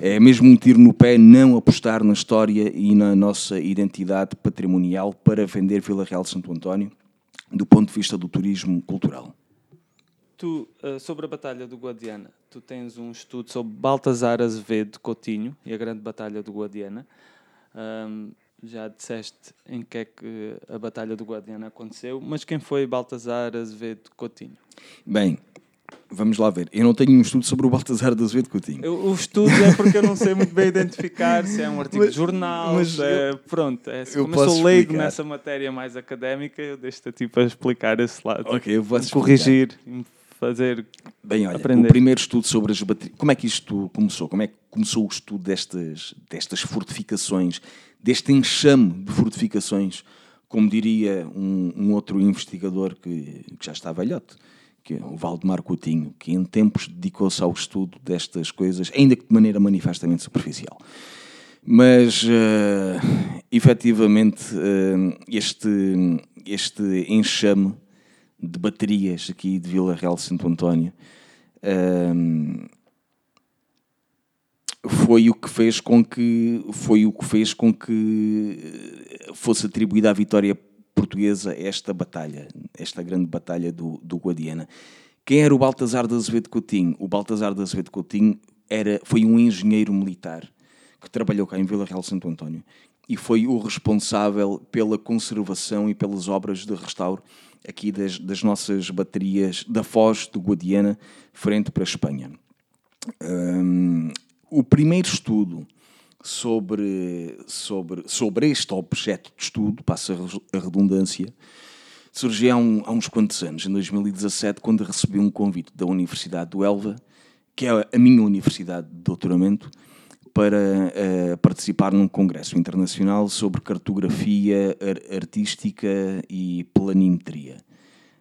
É mesmo um tiro no pé não apostar na história e na nossa identidade patrimonial para vender Vila Real de Santo António do ponto de vista do turismo cultural. Tu, eh, sobre a Batalha do Guadiana, tu tens um estudo sobre Baltazar Azevedo Coutinho e a Grande Batalha do Guadiana. Um, já disseste em que é que a Batalha do Guadiana aconteceu, mas quem foi Baltazar Azevedo Coutinho? Bem, Vamos lá ver. Eu não tenho um estudo sobre o Baltazar de Azevedo Coutinho. Eu, o estudo é porque eu não sei muito bem identificar se é um artigo mas, de jornal, mas é, eu, pronto. É, eu como eu sou leigo explicar. nessa matéria mais académica, eu deixo-te tipo, a explicar esse lado. Ok, eu vou corrigir, fazer Bem, olha, aprender. o primeiro estudo sobre as baterias... Como é que isto começou? Como é que começou o estudo destas, destas fortificações, deste enxame de fortificações, como diria um, um outro investigador que, que já está velhote? Que o Valdemar Coutinho, que em tempos dedicou-se ao estudo destas coisas, ainda que de maneira manifestamente superficial. Mas, uh, efetivamente, uh, este, este enxame de baterias aqui de Vila Real de Santo António uh, foi o que fez com que foi o que fez com que fosse atribuída a vitória portuguesa esta batalha, esta grande batalha do, do Guadiana. Quem era o Baltazar de Azevedo Coutinho? O Baltazar de Azevedo Coutinho era, foi um engenheiro militar que trabalhou cá em Vila Real Santo António e foi o responsável pela conservação e pelas obras de restauro aqui das, das nossas baterias da Foz do Guadiana frente para a Espanha. Um, o primeiro estudo sobre, sobre, sobre este objeto de estudo, passa a redundância, surgiu há, um, há, uns quantos anos, em 2017, quando recebi um convite da Universidade do Elva, que é a minha universidade de doutoramento, para uh, participar num congresso internacional sobre cartografia ar artística e planimetria.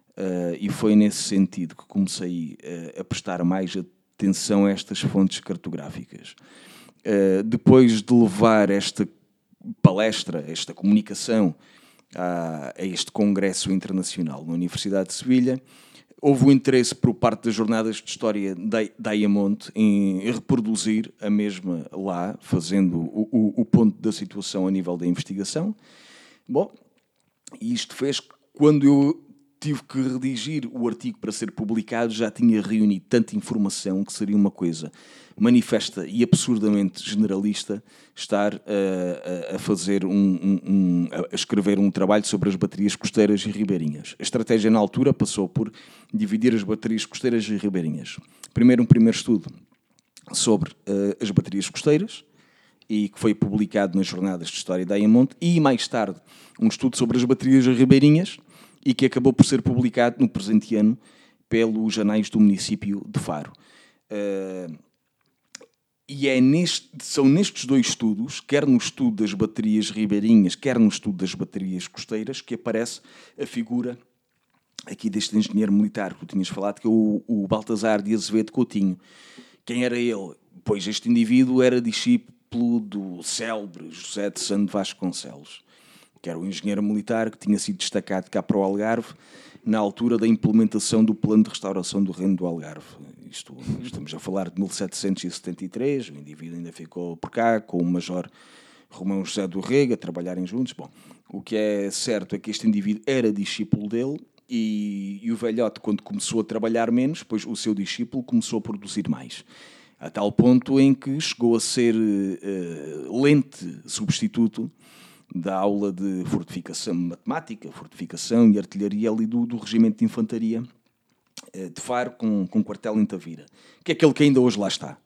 Uh, e foi nesse sentido que comecei uh, a prestar mais atenção a estas fontes cartográficas. Depois de levar esta palestra, esta comunicação a, a este congresso internacional na Universidade de Sevilha, houve o um interesse por parte das jornadas de história da em reproduzir a mesma lá, fazendo o, o, o, ponto da situação a nível da investigação. Bom, isto fez que quando eu tive que redigir o artigo para ser publicado, já tinha reunido tanta informação que seria uma coisa manifesta e absurdamente generalista estar a, a fazer um, um, um, a escrever um trabalho sobre as baterias costeiras e ribeirinhas. A estratégia na altura passou por dividir as baterias costeiras e ribeirinhas. Primeiro um primeiro estudo sobre uh, as baterias costeiras e que foi publicado nas jornadas de história da Ayamonte e mais tarde um estudo sobre as baterias ribeirinhas e que acabou por ser publicado no presente ano pelos Janais do município de Faro. Uh, e é neste, são nestes dois estudos, quer no estudo das baterias ribeirinhas, quer no estudo das baterias costeiras, que aparece a figura aqui deste engenheiro militar que tu tinhas falado, que é o, o Baltazar de Azevedo Coutinho. Quem era ele? Pois este indivíduo era discípulo do célebre José de Santo Vasconcelos que era o engenheiro militar que tinha sido destacado cá para o Algarve na altura da implementação do plano de restauração do reino do Algarve. Isto, estamos a falar de 1773, o indivíduo ainda ficou por cá com o major Romão José do Rega, trabalharem juntos. Bom, o que é certo é que este indivíduo era discípulo dele e, e o velhote, quando começou a trabalhar menos, pois o seu discípulo começou a produzir mais. A tal ponto em que chegou a ser uh, lente substituto da aula de fortificação matemática, fortificação e artilharia ali do, do Regimento de Infantaria eh, de Faro com, com quartel em Tavira, que é aquele que ainda hoje lá está.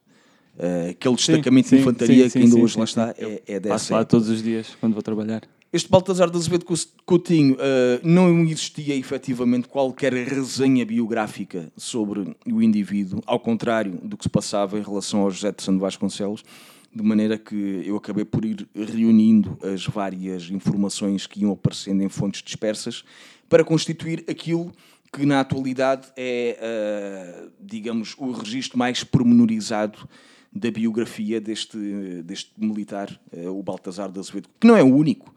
Uh, aquele destacamento sim, de infantaria sim, sim, que ainda hoje lá está é, é dessa. Passo lá todos os dias quando vou trabalhar. Este Baltazar de Azevedo Coutinho uh, não existia efetivamente qualquer resenha biográfica sobre o indivíduo, ao contrário do que se passava em relação ao José de Santo Vasconcelos, de maneira que eu acabei por ir reunindo as várias informações que iam aparecendo em fontes dispersas para constituir aquilo que na atualidade é, uh, digamos, o registro mais pormenorizado da biografia deste, deste militar, uh, o Baltazar de Azevedo, que não é o único.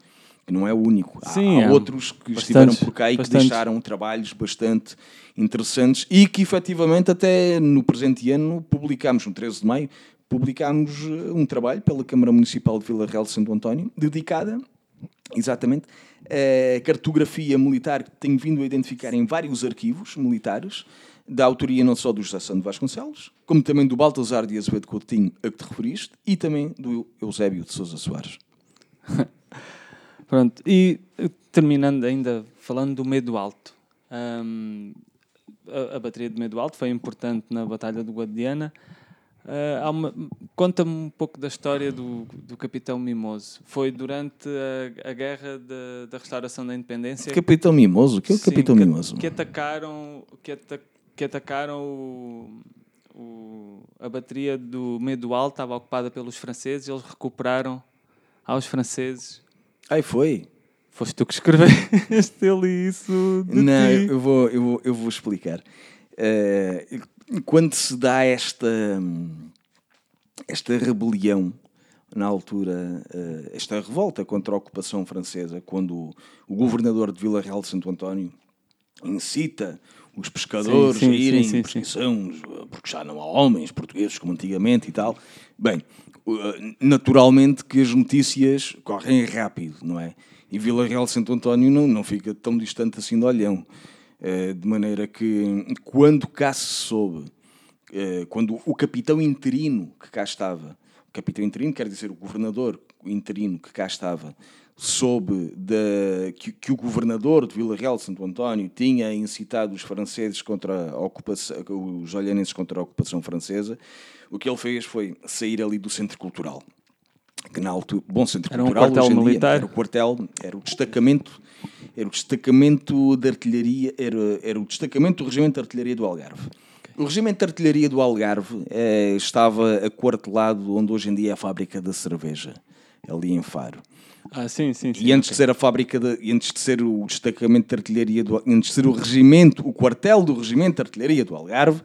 Que não é o único. Sim, há, há outros que estiveram por cá e que deixaram trabalhos bastante interessantes e que efetivamente até no presente ano publicámos, no 13 de maio, publicámos eh, um trabalho pela Câmara Municipal de Vila Real de Santo António, dedicada exatamente à cartografia militar que tenho vindo a identificar em vários arquivos militares, da autoria não só do José Santo Vasconcelos, como também do Baltazar de Azevedo Coutinho, a que te referiste, e também do Eusébio de Sousa Soares. [laughs] Pronto, e eh, terminando ainda, falando do Medo Alto. Um, a, a, bateria de Medo Alto foi importante na Batalha do Guadiana, Uh, Conta-me um pouco da história do, do Capitão Mimoso. Foi durante a, a guerra de, da restauração da independência. Capitão Mimoso? O que é o Sim, Capitão que, Mimoso? Que atacaram, que, ata, que atacaram o, o, a bateria do Medo Alto, estava ocupada pelos franceses, eles recuperaram aos franceses. Aí foi? Foste tu que escreveste ele isso? Não, ti. eu vou, eu vou, eu vou explicar. Uh, quando se dá esta, esta rebelião, na altura, eh, esta revolta contra a ocupação francesa, quando o governador de Vila Real de Santo António incita os pescadores sim, sim, a irem sim, sim, porque já não há homens portugueses como antigamente e tal. Bem, eh, naturalmente que as notícias correm rápido, não é? E Vila Real de Santo António não, não fica tão distante assim de Olhão. Eh, de maneira que, quando cá se soube, eh, quando o capitão interino que cá estava capitão interino quer dizer o governador interino que cá estava, soube de, que, que, o governador de Vila Real de Santo António tinha incitado os franceses contra a ocupação, os olhanenses contra a ocupação francesa, o que ele fez foi sair ali do centro cultural. Que na altura, bom centro era cultural, um quartel militar. era o quartel, era o destacamento, era o destacamento de artilharia, era, era o destacamento do regimento de artilharia do Algarve. O regimento de artilharia do Algarve eh, estava aquartelado onde hoje em dia é a fábrica da cerveja, ali em Faro. Ah, sim, sim, sim E antes okay. de ser a fábrica, de, antes de ser o destacamento de artilharia, do, antes de ser o regimento, o quartel do regimento de artilharia do Algarve,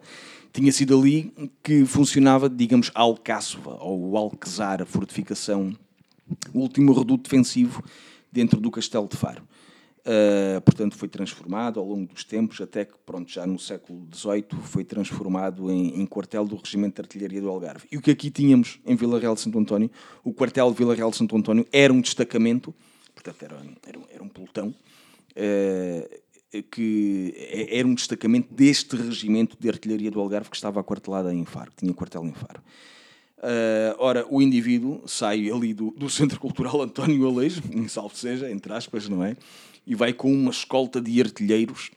tinha sido ali que funcionava, digamos, a Alcáçova, ou o Alquezar, a fortificação, o último reduto defensivo dentro do Castelo de Faro. Uh, portanto, foi transformado ao longo dos tempos, até que, pronto, já no século XVIII, foi transformado em, em, quartel do Regimento de Artilharia do Algarve. E o que aqui tínhamos em Vila Real de Santo António, o quartel de Vila Real de Santo António era um destacamento, portanto, era, era, era um pelotão, uh, que é, era um destacamento deste Regimento de Artilharia do Algarve que estava aquartelado em Faro, que tinha quartel em Faro. Uh, ora, o indivíduo sai ali do, do Centro Cultural António Aleixo, salvo seja, entre aspas, não é? E vai com uma escolta de artilheiros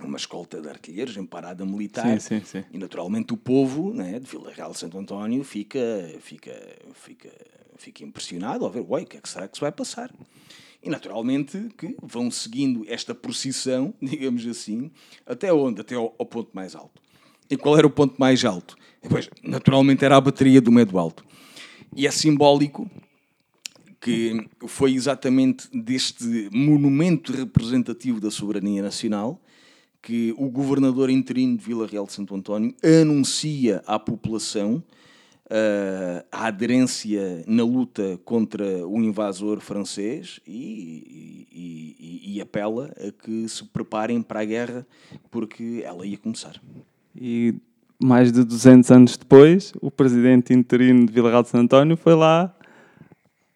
uma escolta de artilheiros em parada militar sim, sim, sim. e naturalmente o povo né, de Vila Real de Santo António fica, fica, fica, fica impressionado ao ver o que é que será que se vai passar e naturalmente que vão seguindo esta procissão, [laughs] digamos assim, até onde? Até ao, ao ponto mais alto. E qual era o ponto mais alto? Pois, naturalmente era a bateria do Medo Alto. E é simbólico que foi exatamente deste monumento representativo da soberania nacional que o governador interino de Vila Real de Santo António anuncia à população uh, a aderência na luta contra o invasor francês e, e, e, e, apela a que se preparem para a guerra porque ela ia começar. E mais de 200 anos depois, o presidente interino de Vila Real de Santo António foi lá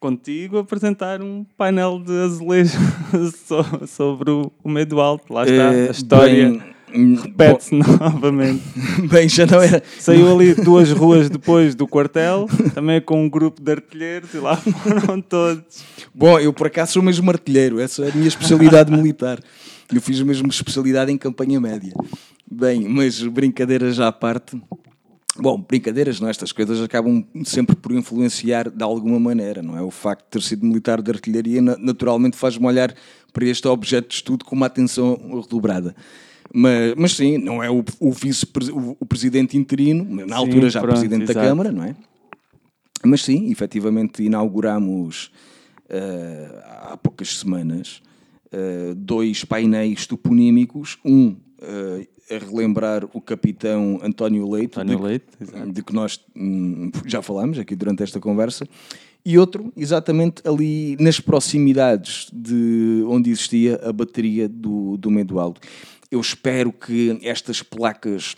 contigo apresentar um painel de azulejo [laughs] sobre o, medo alto. Lá está, a história hum, repete-se novamente. [laughs] Bem, já não era. Saiu ali [laughs] duas ruas depois do quartel, também com um grupo de artilheiros e lá foram todos. Bom, eu por acaso sou mesmo artilheiro, essa é a minha especialidade militar. Eu fiz mesmo especialidade em campanha média. Bem, mas brincadeiras à parte, Bom, brincadeiras, não? É? Estas coisas acabam sempre por influenciar de alguma maneira, não é? O facto de ter sido militar de artilharia naturalmente faz-me olhar para este objeto de estudo com uma atenção redobrada. Mas, mas sim, não é o, o vice o, o presidente interino, na sim, altura já pronto, presidente exato. da Câmara, não é? Mas sim, efetivamente inauguramos uh, há poucas semanas uh, dois painéis toponímicos, um uh, a relembrar o capitão António Leite, António de, Leite de que nós hum, já falámos aqui durante esta conversa, e outro exatamente ali nas proximidades de onde existia a bateria do, do Medo Alto. Eu espero que estas placas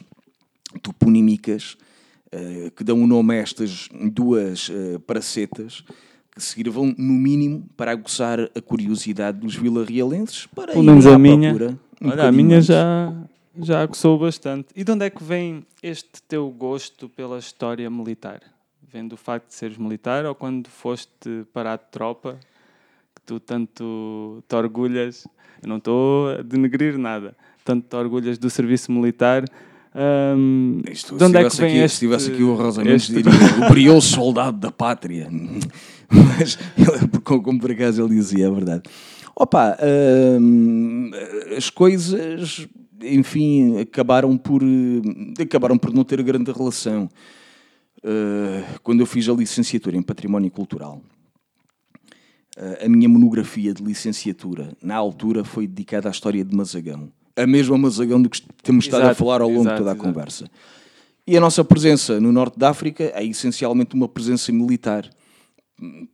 toponímicas uh, que dão o nome a estas duas uh, pracetas que sirvam, no mínimo, para aguçar a curiosidade dos vilarrealenses para Pelo menos a minha. Olha, a minha já, já gostou bastante. E de onde é que vem este teu gosto pela história militar? Vem do facto de seres militar ou quando foste para a tropa, que tu tanto te orgulhas, eu não estou a denegrir nada, tanto te orgulhas do serviço militar, um, Isto, de onde é que vem aqui, este, Se estivesse aqui o Rosa este... diria o brioso soldado da pátria. Mas, como por acaso ele dizia, é verdade. Opa, hum, as coisas enfim, acabaram por, acabaram por não ter grande relação. Uh, quando eu fiz a licenciatura em Património Cultural, uh, a minha monografia de licenciatura, na altura, foi dedicada à história de Mazagão. A mesma Mazagão do que temos exato, estado a falar ao longo exato, de toda a exato. conversa. E a nossa presença no norte da África é essencialmente uma presença militar.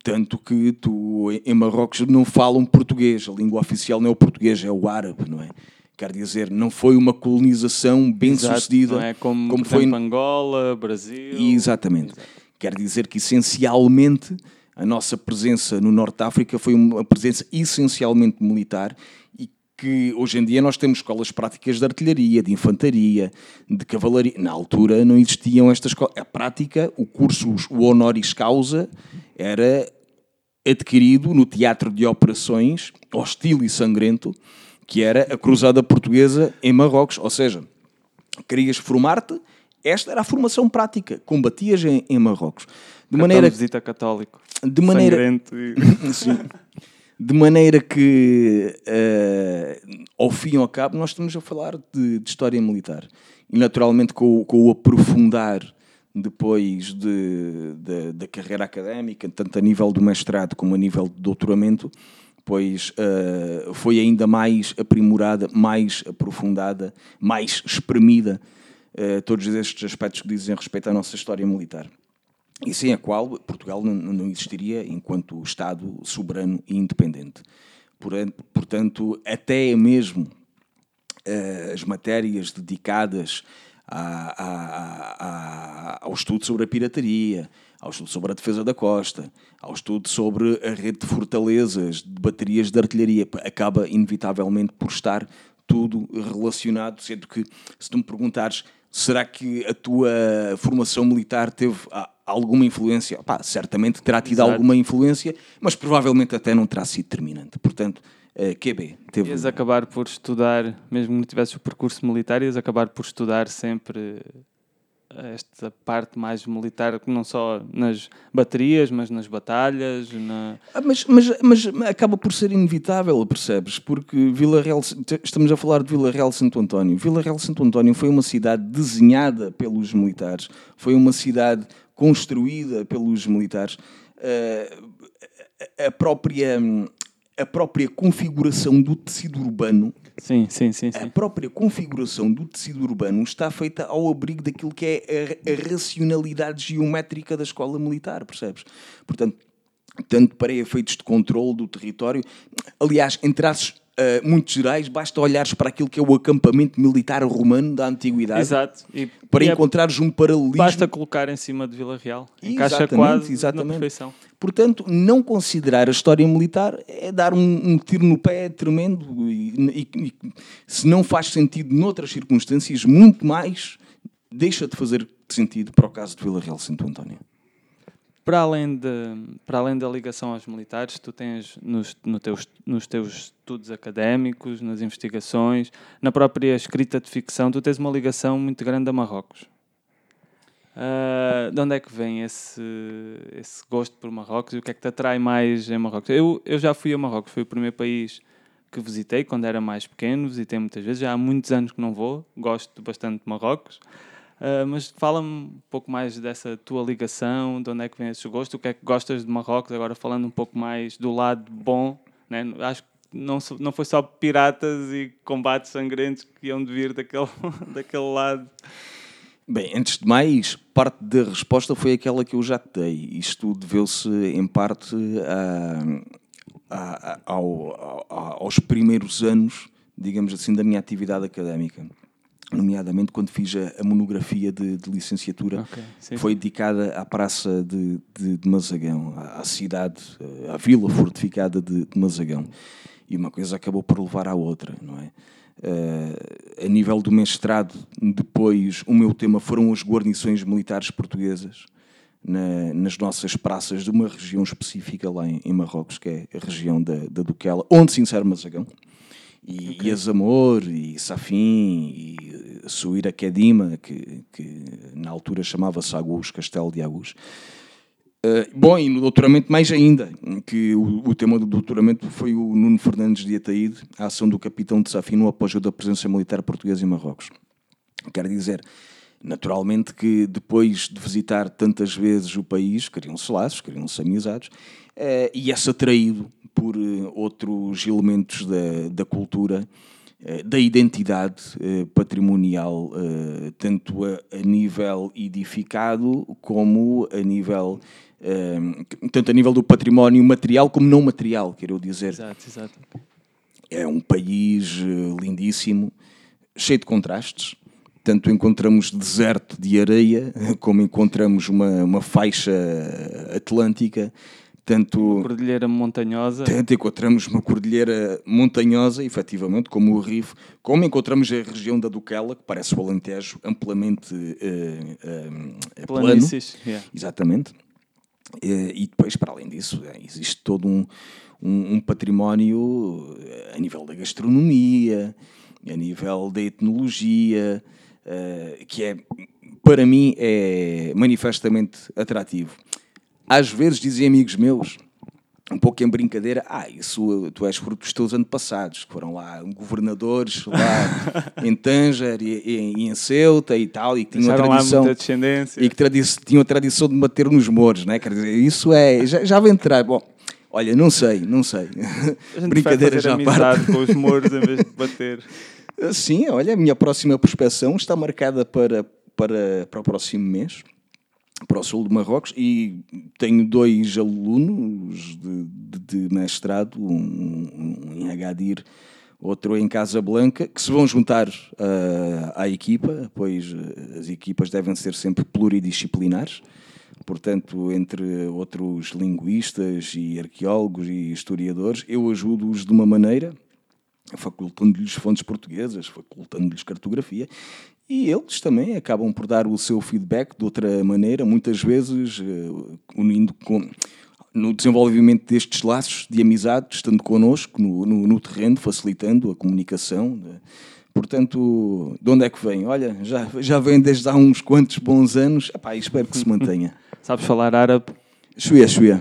Tanto que tu, em Marrocos, não falam português. A língua oficial não é o português, é o árabe, não é? Quer dizer, não foi uma colonização bem Exato, sucedida. Não é como, como foi em Angola, Brasil. Exatamente. Exato. Quer dizer que essencialmente a nossa presença no Norte de África foi uma presença essencialmente militar e que hoje em dia nós temos escolas práticas de artilharia, de infantaria, de cavalaria. Na altura não existiam estas escolas. A prática, o curso, o honoris causa, era adquirido no teatro de operações, hostil e sangrento, que era a Cruzada Portuguesa em Marrocos. Ou seja, querias formar-te, esta era a formação prática, combatias em, em Marrocos. De maneira visita católico. De maneira e... [laughs] Sim. De maneira que, uh, ao fim e ao cabo, nós estamos a falar de, de história militar. E, naturalmente, com, com o aprofundar depois de, de, da carreira académica, tanto a nível do mestrado como a nível de doutoramento, pois uh, foi ainda mais aprimorada, mais aprofundada, mais espremida uh, todos estes aspectos que dizem respeito à nossa história militar e sem a qual Portugal não existiria enquanto Estado soberano e independente. Portanto, até mesmo uh, as matérias dedicadas a, a, a, ao estudo sobre a pirataria, ao estudo sobre a defesa da costa, ao estudo sobre a rede de fortalezas, de baterias de artilharia, acaba inevitavelmente por estar tudo relacionado, sendo que se tu me perguntares será que a tua formação militar teve alguma influência, Pá, certamente terá tido Exato. alguma influência, mas provavelmente até não terá sido determinante. Portanto, uh, eh, QB. Teve... Ias acabar por estudar, mesmo que não tivesses o percurso militar, ias acabar por estudar sempre esta parte mais militar, não só nas baterias, mas nas batalhas. Na... Ah, mas, mas, mas acaba por ser inevitável, percebes? Porque Vila Real, estamos a falar de Vila Real Santo António. Vila Real Santo António foi uma cidade desenhada pelos militares, foi uma cidade construída pelos militares, eh, a própria, a própria configuração do tecido urbano. Sim, sim, sim, sim. A própria configuração do tecido urbano está feita ao abrigo daquilo que é a, a racionalidade geométrica da escola militar, percebes? Portanto, tanto para efeitos de controle do território, aliás, em traços uh, muito gerais, basta olhares para aquilo que é o acampamento militar romano da antiguidade Exato. E, para e é encontrares é, um paralelismo. Basta colocar em cima de Vila Real. Encaixa quase exatamente. na perfeição. Portanto, não considerar a história militar é dar um, um tiro no pé tremendo e, e, e se não faz sentido noutras circunstâncias, muito mais deixa de fazer sentido para o caso de Vila Real Santo António. Para além, de, para além da ligação aos militares, tu tens nos, no teus, nos teus estudos académicos, nas investigações, na própria escrita de ficção, tu tens uma ligação muito grande a Marrocos. Uh, de onde é que vem esse, esse gosto por Marrocos e o que é que te atrai mais em Marrocos? Eu, eu já fui a Marrocos, foi o primeiro país que visitei quando era mais pequeno, visitei muitas vezes, já há muitos anos que não vou, gosto bastante de Marrocos. Uh, mas fala-me um pouco mais dessa tua ligação, de onde é que vem esse gosto, o que é que gostas de Marrocos, agora falando um pouco mais do lado bom, né? acho que não, não foi só piratas e combates sangrentos que iam de vir daquele, [laughs] daquele lado. Bem, antes de mais, parte da resposta foi aquela que eu já te dei. Isto deveu-se, em parte, a, a, a, ao, aos primeiros anos, digamos assim, da minha atividade académica nomeadamente quando fiz a, a monografia de, de licenciatura, okay, foi dedicada à praça de, de, de Mazagão, à, à, cidade, à vila fortificada de, de, Mazagão. E uma coisa acabou por levar à outra, não é? Uh, a nível do mestrado, depois o meu tema foram as guarnições militares portuguesas na, nas nossas praças de uma região específica lá em, em Marrocos, que é a região da, da Duquela, onde se insere Mazagão e, okay. e Azamor, e Safim, e Suíra Kedima, que, que na altura chamava-se Agus, Castelo de Agus. Uh, bom, e no doutoramento mais ainda, que o, o, tema do doutoramento foi o Nuno Fernandes de Ataíde, a ação do capitão de Safim no apoio da presença militar portuguesa em Marrocos. Quer dizer, naturalmente que depois de visitar tantas vezes o país, criam-se laços, criam-se amizades, uh, e é-se atraído por uh, outros elementos da, da cultura, da identidade uh, patrimonial, tanto a, a, nível edificado como a nível. tanto a nível do património material como não material, quero dizer. Exato, exato. É um país lindíssimo, cheio de contrastes, tanto encontramos deserto de areia, [laughs] como encontramos uma, uma faixa atlântica, Tanto, Cordilheira montanhosa. tanto encontramos uma cordilheira montanhosa, efetivamente, como o Rifo, como encontramos a região da Duquela, que parece o Alentejo, amplamente eh, eh, plano. Yeah. Exatamente. Eh, E depois, para além disso, eh, existe todo um, um, um património a nível da gastronomia, a nível da etnologia, eh, que é, para mim, é manifestamente atrativo. Às vezes dizem amigos meus, um pouco em brincadeira, ah, isso tu és fruto dos teus antepassados, que foram lá governadores lá [laughs] em Tanger e, e- e em Ceuta e tal, e que tinham a Deixaram tradição muita descendência. e que tradi- tinham a tradição de bater nos mouros, né? Quer dizer, isso é. Já, já vai entrar. Bom, olha, não sei, não sei. A gente [laughs] Brincadeira já parte. com os mouros em vez de [laughs] bater. Sim, olha, a minha próxima prospeção está marcada para, para, para o próximo mês, para o sul de Marrocos, e tenho dois alunos de, de- de mestrado, um, um em Agadir, outro em Casablanca, que se vão juntar ah, à equipa, pois ah, as equipas devem ser sempre pluridisciplinares. Portanto, entre outros linguistas e arqueólogos e historiadores, eu ajudo-os de uma maneira, facultando-lhes fontes portuguesas, facultando-lhes cartografia, e eles também acabam por dar o seu feedback de outra maneira, muitas vezes eh, unindo com, no desenvolvimento destes laços de amizade, estando connosco no, no, no terreno, facilitando a comunicação. né? Portanto, de onde é que vem? Olha, já, já vem desde há uns quantos bons anos, Epá, espero que se mantenha. [laughs] Sabes falar árabe? Xuia, xuia.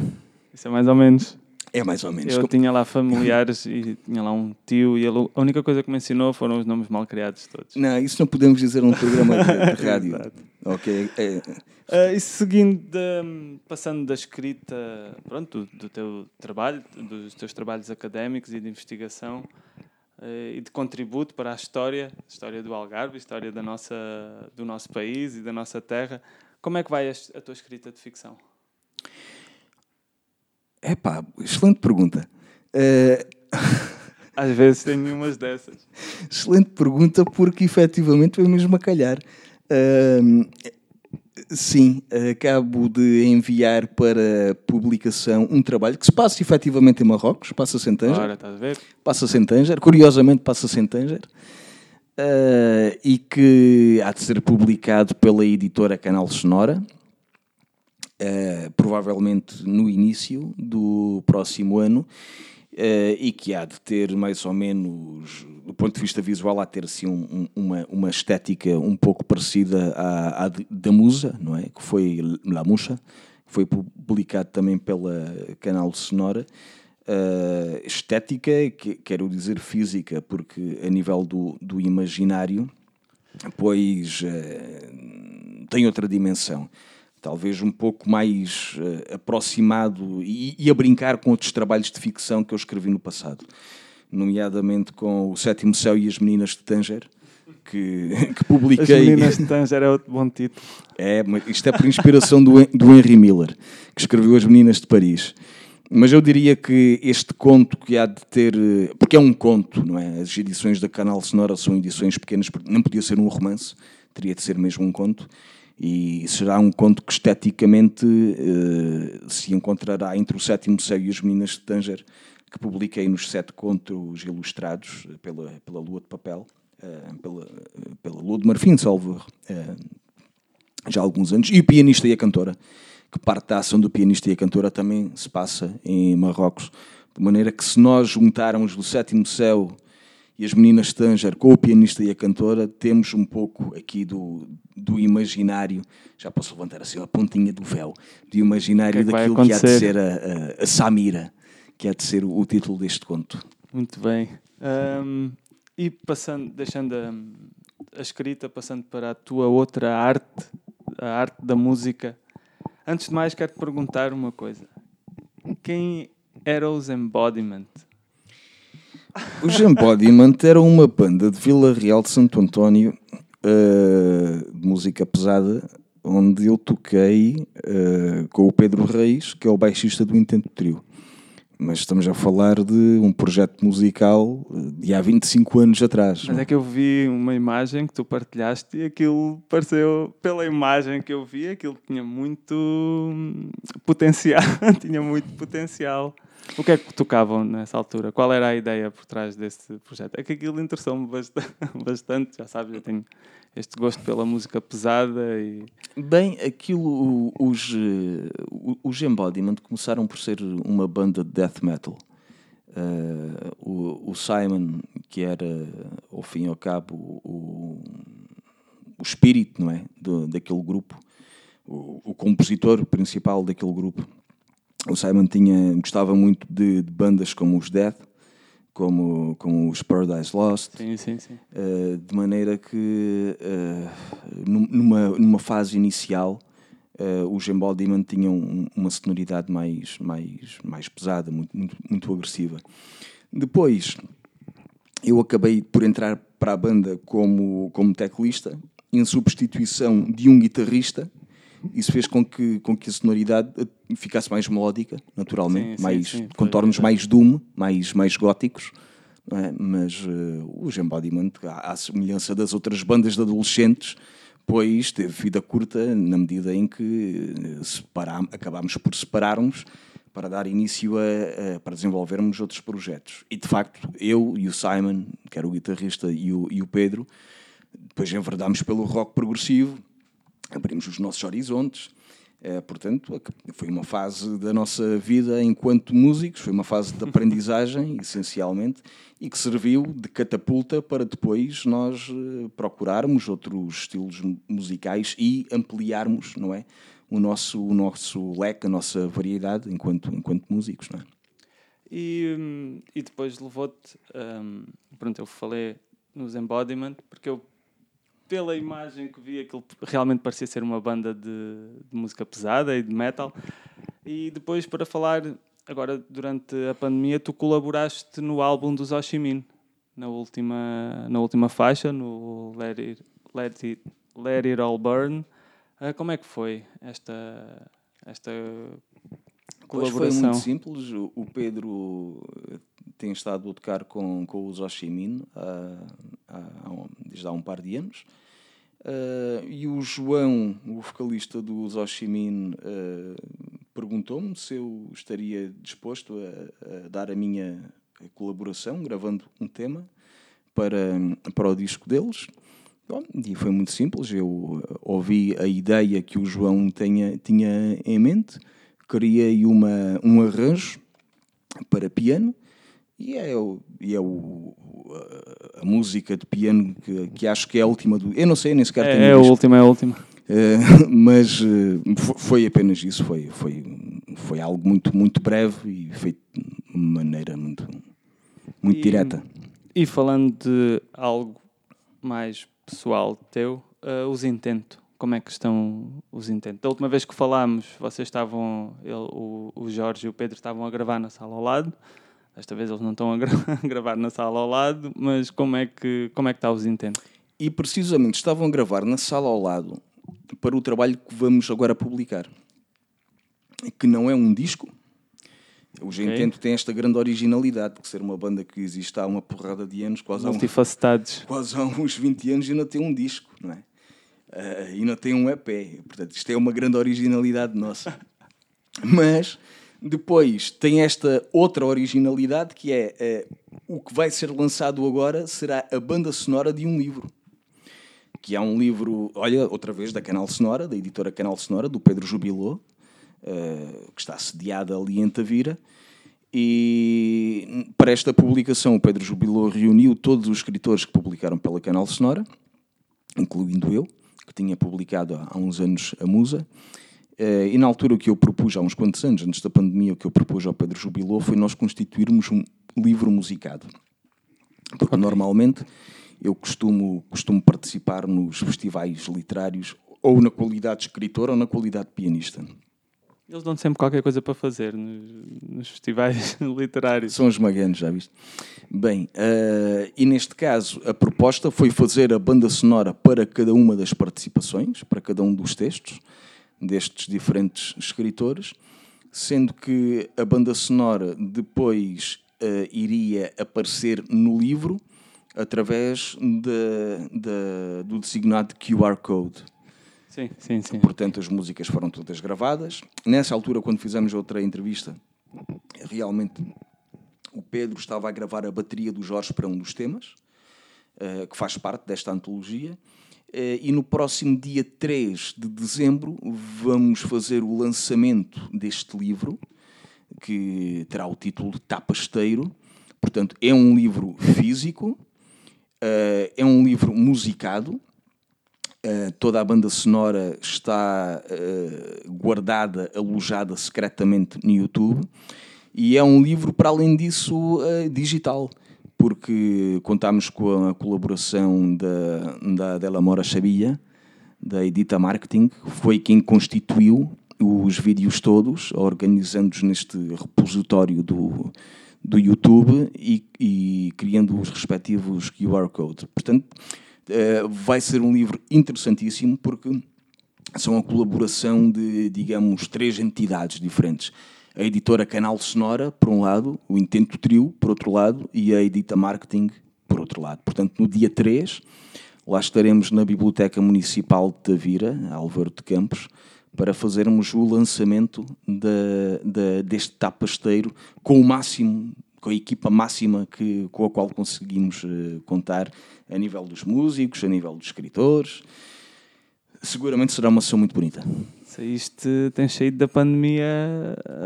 Isso é mais ou menos. É mais ou menos. Eu tinha lá familiares e tinha lá um tio e ele, a única coisa que me ensinou foram os nomes mal criados todos. Não, isso não podemos dizer num programa de, de [laughs] rádio. Ok? É, Ah, e seguindo, da- passando da escrita, pronto, do, do teu trabalho, dos teus trabalhos académicos e de investigação eh, e de contributo para a história, história do Algarve, história da nossa, do nosso país e da nossa terra, como é que vai a, a tua escrita de ficção? Epá, excelente pergunta. Eh, [laughs] Às vezes tenho umas dessas. excelente pergunta, porque efetivamente foi mesmo a calhar. Ahm, sim, acabo de enviar para publicação um trabalho que se passa efetivamente em Marrocos, passa-se em Tanger. Ora, estás a ver? Passa-se em Tanger, curiosamente passa-se em Tanger, eh, e que há de ser publicado pela editora Canal Sonora, eh, provavelmente no início do próximo ano, eh, e que há de ter mais ou menos, do ponto de vista visual, há de ter assim, um- um- uma, uma estética um pouco parecida à, à da Musa, não é? Que foi La que foi publicado também pela Canal Sonora. Eh, estética, que, quero dizer física, porque a nível do, do imaginário, pois eh, tem outra dimensão. Talvez um pouco mais eh, aproximado e, e a brincar com outros trabalhos de ficção que eu escrevi no passado, nomeadamente com O Sétimo Céu e as Meninas de Tanger, que, [laughs] que As publiquei. Meninas de Tanger é outro bom título. É, isto é por inspiração do, do Henry Miller, que escreveu As Meninas de Paris. Mas eu diria que este conto que há de ter. eh, Porque é um conto, não é? As edições da Canal Sonora são edições pequenas, porque não podia ser um romance, teria de ser mesmo um conto. E será um conto que esteticamente eh, se encontrará entre o Sétimo Céu e as Meninas de Tanger, que publiquei nos sete contos ilustrados eh, pela, pela Lua de Papel, eh, pela, pela Lua de Marfim, salvo já há alguns anos. E o pianista e a cantora, que parte da ação do pianista e a cantora também se passa em Marrocos. De maneira que se nós juntarmos o Sétimo Céu e as Meninas de Tanger com o pianista e a cantora, temos um pouco aqui do, do imaginário, já posso levantar assim a pontinha do véu, do imaginário que é que daquilo que há de ser a, a, a Samira, que há de ser o, o título deste conto. Muito bem. Ahm, e passando, deixando a, a escrita, passando para a tua outra arte, a arte da música. Antes de mais, quero te perguntar uma coisa. Quem era os Embodiment? Os Embodiment eram uma banda de Vila Real de Santo António, eh, de música pesada, onde eu toquei eh, com o Pedro Reis, que é o baixista do Intento Trio. mas estamos a falar de um projeto musical de há 25 anos atrás. Mas é que eu vi uma imagem que tu partilhaste e aquilo pareceu, pela imagem que eu vi, aquilo tinha muito potencial. [laughs] tinha muito potencial. O que é que tocavam nessa altura? Qual era a ideia por trás desse projeto? É que aquilo interessou-me [laughs] bastante, já sabes, eu tenho este gosto pela música pesada e... Bem, aquilo, os, eh, os Embodiment começaram por ser uma banda de death metal. Uh, o, o, Simon, que era, ao fim e ao cabo, o, o espírito não é? Daquele grupo, o, o compositor principal daquele grupo, o Simon tinha, gostava muito de, de bandas como os Death, como, como os Paradise Lost, sim, sim, sim. Uh, de maneira que uh, numa, numa fase inicial uh, os Embodiment tinham uma sonoridade mais, mais, mais pesada, muito, muito, muito agressiva. Depois eu acabei por entrar para a banda como, como teclista, em substituição de um guitarrista isso fez com que, com que a sonoridade eh, ficasse mais melódica, naturalmente, sim, mais, sim, contornos mais doom, mais, mais góticos. É? Mas uh, os Embodiment, à, semelhança das outras bandas de adolescentes, pois teve vida curta na medida em que eh, acabámos por separarmos para dar início a, a, para desenvolvermos outros projetos. E de facto, eu e o Simon, que era o guitarrista, e o, e o Pedro, depois enverdámos pelo rock progressivo, abrimos os nossos horizontes. É, portanto, foi uma fase da nossa vida enquanto músicos, foi uma fase de aprendizagem, [laughs] essencialmente, e que serviu de catapulta para depois nós eh, procurarmos outros estilos musicais e ampliarmos, não é? O nosso, o nosso leque, a nossa variedade enquanto, enquanto músicos, não é? E, hum, e depois levou-te, um, pronto, eu falei nos Embodiment, porque eu pela imagem que vi, aquilo realmente parecia ser uma banda de, de, música pesada e de metal. E depois, para falar, agora durante a pandemia, tu colaboraste no álbum dos Oshimin, na última, na última faixa, no Let It, Let It, Let It All Burn. Uh, como é que foi esta, esta colaboração? Pois foi muito simples. O Pedro tem estado a tocar com, com os Oshimin uh, uh, desde há um par de anos. Uh, e o João, o vocalista do Zoshimin, uh, perguntou-me se eu estaria disposto a, a, dar a minha colaboração, gravando um tema para, para o disco deles. Bom, e foi muito simples. Eu ouvi a ideia que o João tenha, tinha em mente, criei uma, um arranjo para piano e é, o, e é o, a, música de piano que, que acho que é a última do. Eu não sei, nem sequer é, tenho. É a última, é a última. Uh, [laughs] mas uh, foi apenas isso, foi, foi, foi algo muito, muito breve e feito de maneira muito, muito e, direta. E falando de algo mais pessoal teu, uh, os intentos. Como é que estão os intentos? Da última vez que falámos, vocês estavam, ele, o, o Jorge e o Pedro estavam a gravar na sala ao lado. Desta vez eles não estão a, gra [laughs] a gravar na sala ao lado, mas como é que, como é que está os intentos? E precisamente estavam a gravar na sala ao lado para o trabalho que vamos agora publicar, que não é um disco. O okay. Tem esta grande originalidade de ser uma banda que existe há uma porrada de anos, quase. Há, um, quase há uns 20 anos e ainda tem um disco, não é? Uh, e não tem um EP. Portanto, isto é uma grande originalidade nossa. [laughs] Mas depois tem esta outra originalidade que é, é o que vai ser lançado agora será a banda sonora de um livro. Que é um livro, olha, outra vez da Canal Sonora, da editora Canal Sonora, do Pedro Jubilou, uh, que está sediada ali em Tavira. E para esta publicação, o Pedro Jubilou reuniu todos os escritores que publicaram pela Canal Sonora, incluindo eu, que tinha publicado há uns anos a Musa. Uh, e na altura o que eu propus, há uns quantos anos, antes da pandemia, o que eu propus ao Pedro Jubilou foi nós constituirmos um livro musicado. Porque okay. normalmente eu costumo, costumo participar nos festivais literários ou na qualidade de escritor ou na qualidade de pianista. Eles dão sempre qualquer coisa para fazer nos, nos festivais [laughs] literários. São os maganos, já viste? Bem, uh, e neste caso a proposta foi fazer a banda sonora para cada uma das participações, para cada um dos textos destes diferentes escritores, sendo que a banda sonora depois uh, iria aparecer no livro através de, de, do designado QR Code. Sim, sim, sim. Portanto, as músicas foram todas gravadas. Nessa altura, quando fizemos outra entrevista, realmente o Pedro estava a gravar a bateria do Jorge para um dos temas, uh, que faz parte desta antologia. Uh, e no próximo dia 3 de dezembro vamos fazer o lançamento deste livro, que terá o título Tapasteiro. Portanto, é um livro físico, uh, é um livro musicado. Uh, toda a banda sonora está guardada, alojada secretamente no YouTube. E é um livro, para além disso, digital, porque contamos com a colaboração da, da Dela Mora Xabia, da Edita Marketing, foi quem constituiu os vídeos todos, organizando-os neste repositório do, do YouTube e, e, criando os respectivos QR codes. Portanto, uh, vai ser um livro interessantíssimo porque são a colaboração de, digamos, três entidades diferentes. A editora Canal Sonora, por um lado, o Intento Trio, por outro lado, e a Edita Marketing, por outro lado. Portanto, no dia 3, lá estaremos na Biblioteca Municipal de Tavira, Álvaro de Campos, para fazermos o lançamento de, de, deste tapasteiro com o máximo, com a equipa máxima que, com a qual conseguimos uh, contar a nível dos músicos, a nível dos escritores. Seguramente será uma sessão muito bonita. Saíste, tens saído da pandemia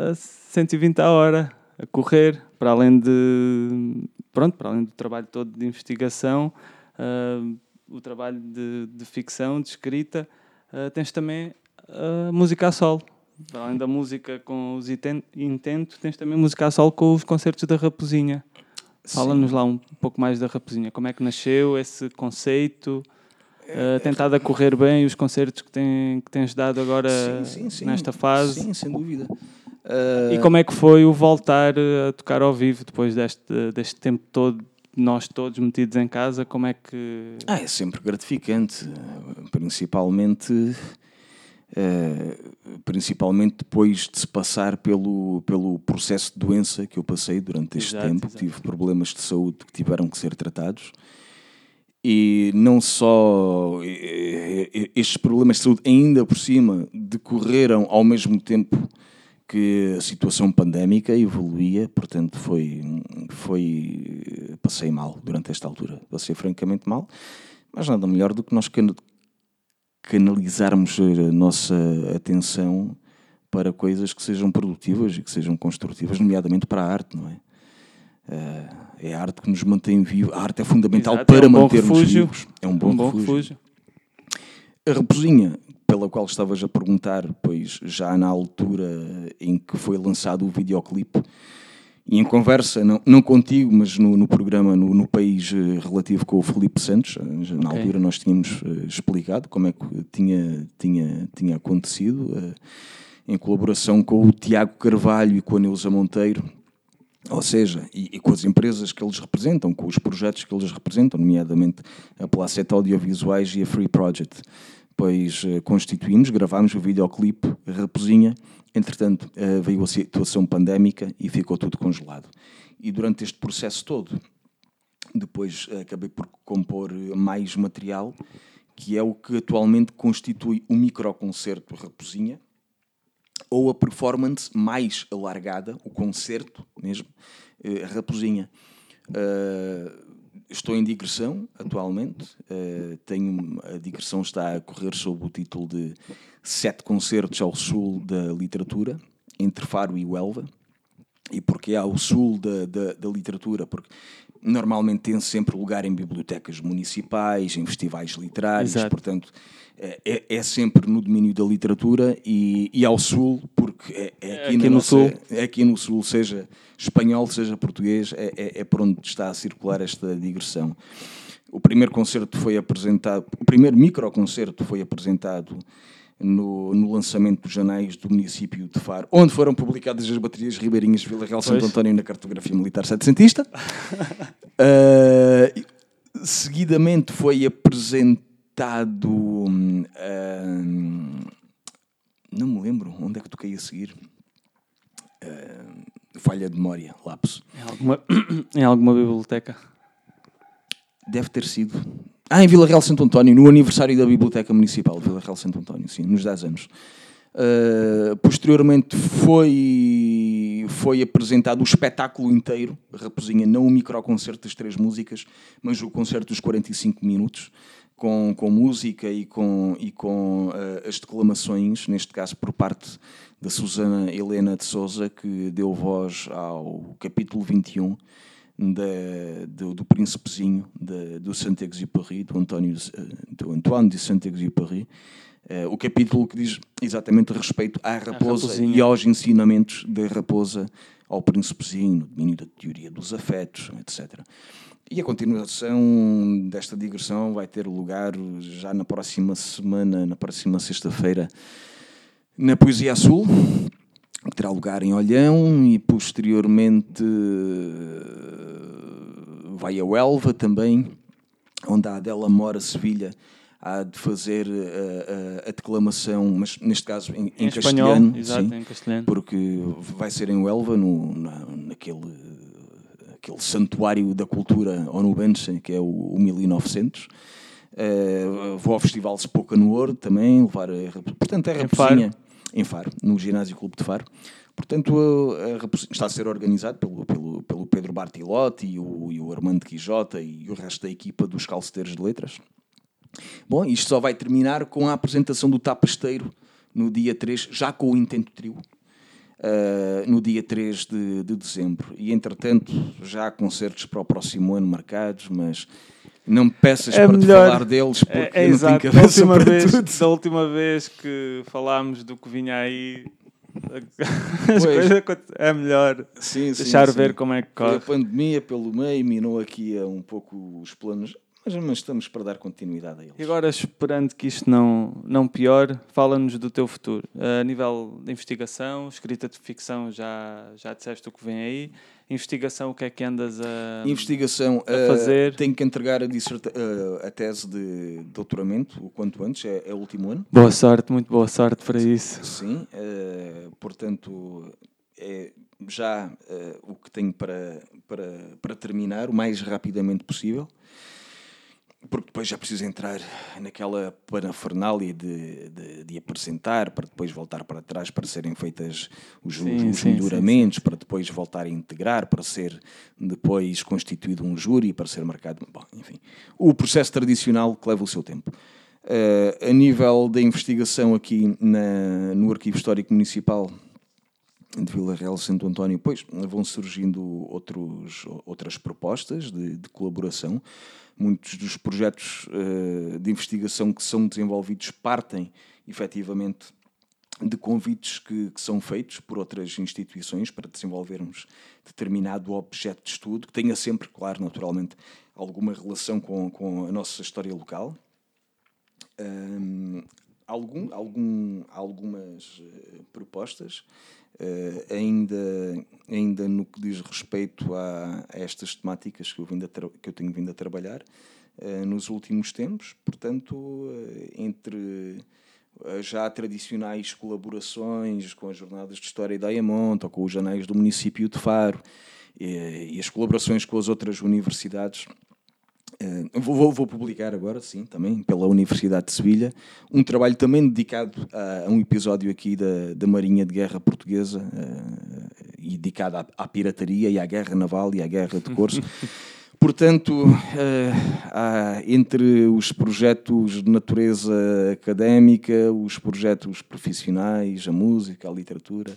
a 120 a hora, a correr, para além de pronto, para além do trabalho todo de investigação, uh, o trabalho de, de, ficção, de escrita, uh, tens também a música a solo. Além da música com os intento, tens também música a solo com os concertos da Raposinha. Fala-nos lá um pouco mais da Raposinha. Como é que nasceu esse conceito? Uh, tentado a correr bem os concertos que, tem, que tens dado agora sim, sim, nesta fase? Sim, sem dúvida. Uh... E como é que foi o voltar a tocar ao vivo depois deste, deste tempo todo, nós todos metidos em casa? Como é que. Ah, é sempre gratificante, principalmente Uh, principalmente depois de se passar pelo, pelo processo de doença que eu passei durante este exato, tempo. Exato. Tive problemas de saúde que tiveram que ser tratados. E não só estes problemas de saúde, ainda por cima, decorreram ao mesmo tempo que a situação pandémica evoluía, portanto foi, foi passei mal durante esta altura, passei francamente mal, mas nada melhor do que nós canalizarmos a nossa atenção para coisas que sejam produtivas e que sejam construtivas, nomeadamente para a arte, não é? Eh, é a arte que nos mantém vivos. A arte é fundamental Exato, para é um mantermos vivos. É um bom, um bom refúgio. refúgio. A reposinha, pela qual estavas a perguntar, pois já na altura em que foi lançado o videoclipe, e em conversa, não, não contigo, mas no, no programa no, no, País eh, relativo com o Felipe Santos, eh, na okay. altura nós tínhamos uh, explicado como é que tinha, tinha, tinha acontecido, uh, em colaboração com o Tiago Carvalho e com a Neuza Monteiro, ou seja, e, e, com as empresas que eles representam, com os projetos que eles representam, nomeadamente a Placeta Audiovisuais e a Free Project. Pois uh, constituímos, gravámos o videoclipe Raposinha, Entretanto, eh, veio a situação pandémica e ficou tudo congelado. E durante este processo todo, depois eh, acabei por compor mais material, que é o que atualmente constitui o microconcerto Raposinha, ou a performance mais alargada, o concerto mesmo, eh, Raposinha. estou em digressão atualmente, tenho, a digressão está a correr sob o título de sete concertos ao sul da literatura, entre Faro e Huelva. E porque há o sul da, da, da literatura? Porque normalmente tem sempre lugar em bibliotecas municipais, em festivais literários, Exato. portanto é, é, é, sempre no domínio da literatura e, e ao sul, porque é, é aqui, aqui no nossa, sul. É aqui no sul, seja espanhol, seja português, é, é, é por onde está a circular esta digressão. O primeiro concerto foi apresentado, o primeiro microconcerto foi apresentado no, no, lançamento dos anéis do município de Faro, onde foram publicadas as baterias Ribeirinhas Vila Real Santo António na cartografia militar setecentista. uh, [laughs] seguidamente foi apresentado. Uh, não me lembro onde é que toquei a seguir. falha de memória, lapso. Em alguma, [clears throat] em alguma biblioteca? Deve ter sido. Ah, em Vila Real Santo António, no aniversário da Biblioteca Municipal de Vila Real Santo António, sim, nos 10 anos. Uh, posteriormente foi, foi apresentado o espetáculo inteiro, Raposinha, não o microconcerto das três músicas, mas o concerto dos 45 minutos, com, com música e com, e com uh, as declamações, neste caso por parte da Susana Helena de Souza, que deu voz ao capítulo 21 da, do, do Príncipezinho de, do Saint-Exupéry, do, António, do Antoine de Saint-Exupéry, uh, o capítulo que diz exatamente respeito à raposa e aos ensinamentos da raposa ao príncipezinho, no domínio da teoria dos afetos, etc. E a continuação desta digressão vai ter lugar já na próxima semana, na próxima sexta-feira, na Poesia Azul, que terá lugar em Olhão e posteriormente vai a Huelva também, onde a Adela Mora Sevilha há de fazer a, eh, a, a, declamação, mas neste caso em, em, em castelhano, exato, sim, em castelhano, porque vai ser em Huelva, no, na, naquele aquele santuário da cultura onubense, que é o, o 1900. Uh, eh, vou ao Festival Spoca no Ouro também, levar a, portanto, é a Raposinha em Faro, no Ginásio Clube de Faro. Portanto, está a ser organizado pelo, pelo, pelo Pedro Bartilotti e o, e o Armando Quijota e o resto da equipa dos calceteiros de letras. Bom, isto só vai terminar com a apresentação do Tapasteiro no dia 3, já com o Intento Trio, uh, no dia 3 de, de, dezembro. E, entretanto, já há concertos para o próximo ano marcados, mas não me peças é para melhor, falar deles, porque é, é não tenho cabeça da para vez, tudo. Da última vez que falámos do que vinha aí... [laughs] As coisas é melhor sim, deixar sim, ver sim. como é que corre. A pandemia pelo meio minou aqui um pouco os planos mas, mas, estamos para dar continuidade a eles. E agora, esperando que isto não, não piore, fala-nos do teu futuro. A nível de investigação, escrita de ficção, já, já disseste o que vem aí. Investigação, o que é que andas a, investigação, a fazer? Uh, tenho que entregar a, uh, a, tese de doutoramento o quanto antes, é, é o último ano. Boa sorte, muito boa sorte para isso. Sim, uh, portanto, é já o que tenho para, para, para terminar o mais rapidamente possível porque depois já preciso entrar naquela parafernália de, de, de, apresentar, para depois voltar para trás, para serem feitas os, sim, os sim, melhoramentos, sim, para depois voltar a integrar, para ser depois constituído um júri, para ser marcado. Bom, enfim, o processo tradicional que leva o seu tempo. Uh, a nível da investigação aqui na, no Arquivo Histórico Municipal de Vila Real Santo António, pois vão surgindo outros, outras propostas de, de colaboração muitos dos projetos uh, de investigação que são desenvolvidos partem efetivamente de convites que, que, são feitos por outras instituições para desenvolvermos determinado objeto de estudo, que tenha sempre, claro, naturalmente, alguma relação com, com a nossa história local. Um, algum, algum, algumas uh, propostas Uh, ainda, ainda no que diz respeito a, a estas temáticas que eu, vindo que eu tenho vindo a trabalhar uh, nos últimos tempos, portanto, uh, entre já tradicionais colaborações com as jornadas de História da Ayamonte ou com os janeis do município de Faro e, e as colaborações com as outras universidades Uh, vou, vou, publicar agora, sim, também pela Universidade de Sevilha, um trabalho também dedicado a, a um episódio aqui da, da Marinha de Guerra Portuguesa uh, e dedicado à, à, pirataria e à guerra naval e à guerra de Corso. [laughs] Portanto, uh, há, entre os projetos de natureza académica, os projetos profissionais, a música, a literatura,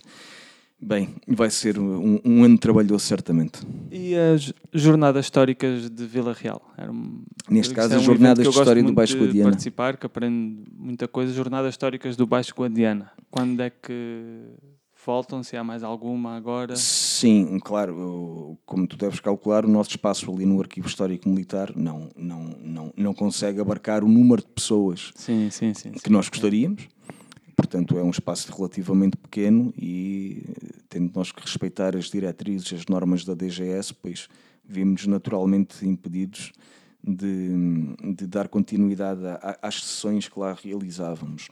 Bem, vai ser um, um, ano trabalhoso, certamente. E as jornadas históricas de Vila Real? Era um, Neste caso, é um as jornadas de história do Baixo Guadiana. participar, que aprendo muita coisa. Jornadas históricas do Baixo Guadiana. Quando é que voltam? Se há mais alguma agora? Sim, claro. Como tu deves calcular, o nosso espaço ali no Arquivo Histórico Militar não, não, não, não consegue abarcar o número de pessoas sim, sim, sim, que nós gostaríamos. Portanto, é um espaço relativamente pequeno e, tendo nós que respeitar as diretrizes, as normas da DGS, pois vimos naturalmente impedidos de, de dar continuidade às sessões que lá realizávamos.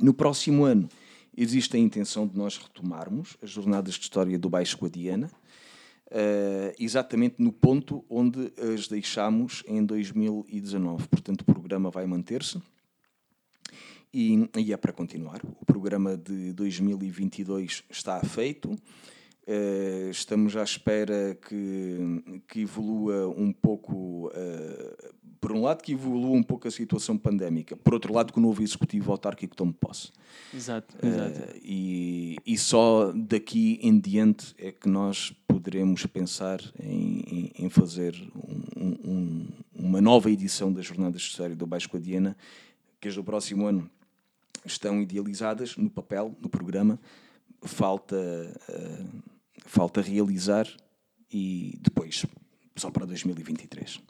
No próximo ano, existe a intenção de nós retomarmos as jornadas de história do Baixo Guadiana, uh, exatamente no ponto onde as deixámos em 2019. Portanto, o programa vai manter-se e, e é para continuar. O programa de 2022 está feito. Uh, estamos à espera que, que evolua um pouco, uh, por um lado, que evolua um pouco a situação pandémica, por outro lado, que o novo executivo autárquico tome posse. Exato, exato. Uh, e, e só daqui em diante é que nós poderemos pensar em, em, em fazer um, um, uma nova edição das Jornadas de História do Baixo Guadiana, que as do próximo ano estão idealizadas no papel, no programa, falta, uh, falta realizar e depois só para 2023.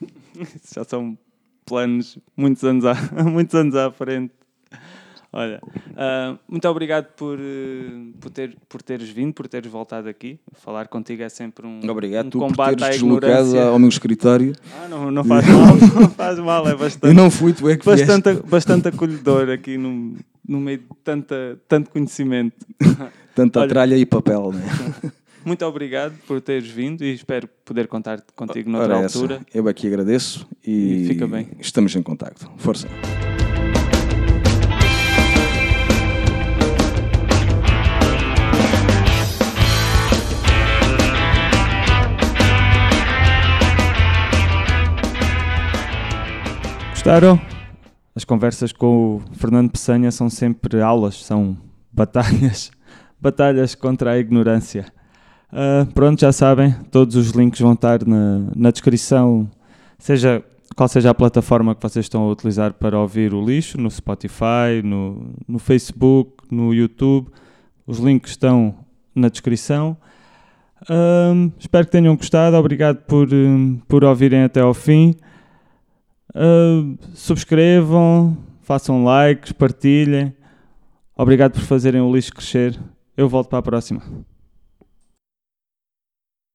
[laughs] Já são planos muitos anos à, [laughs] muitos anos à frente. Olha, uh, muito obrigado por, uh, por, ter, por teres vindo, por teres voltado aqui. Falar contigo é sempre um, obrigado, um tu combate por teres à ignorância. ao meu escritório. Ah, não, não faz mal, [laughs] não faz mal, é bastante, Eu não fui, tu é que bastante, vieste. bastante acolhedor aqui no, no meio de tanta, tanto conhecimento. [laughs] Tanta Olha. tralha e papel, né? [laughs] Muito obrigado por teres vindo e espero poder contar contigo noutra Ora, essa. altura. Eu aqui agradeço e, E fica bem. estamos em contacto. Força. Gostaram? As conversas com o Fernando Peçanha são sempre aulas, são [laughs] batalhas, batalhas contra a ignorância. Ah, pronto, já sabem, todos os links vão estar na, na descrição, seja qual seja a plataforma que vocês estão a utilizar para ouvir o lixo, no Spotify, no, no Facebook, no YouTube. Os links estão na descrição. Ahm, espero que tenham gostado. Obrigado por, por ouvirem até ao fim. Uh, subscrevam, façam likes, partilhem. Obrigado por fazerem o lixo crescer. Eu volto para a próxima.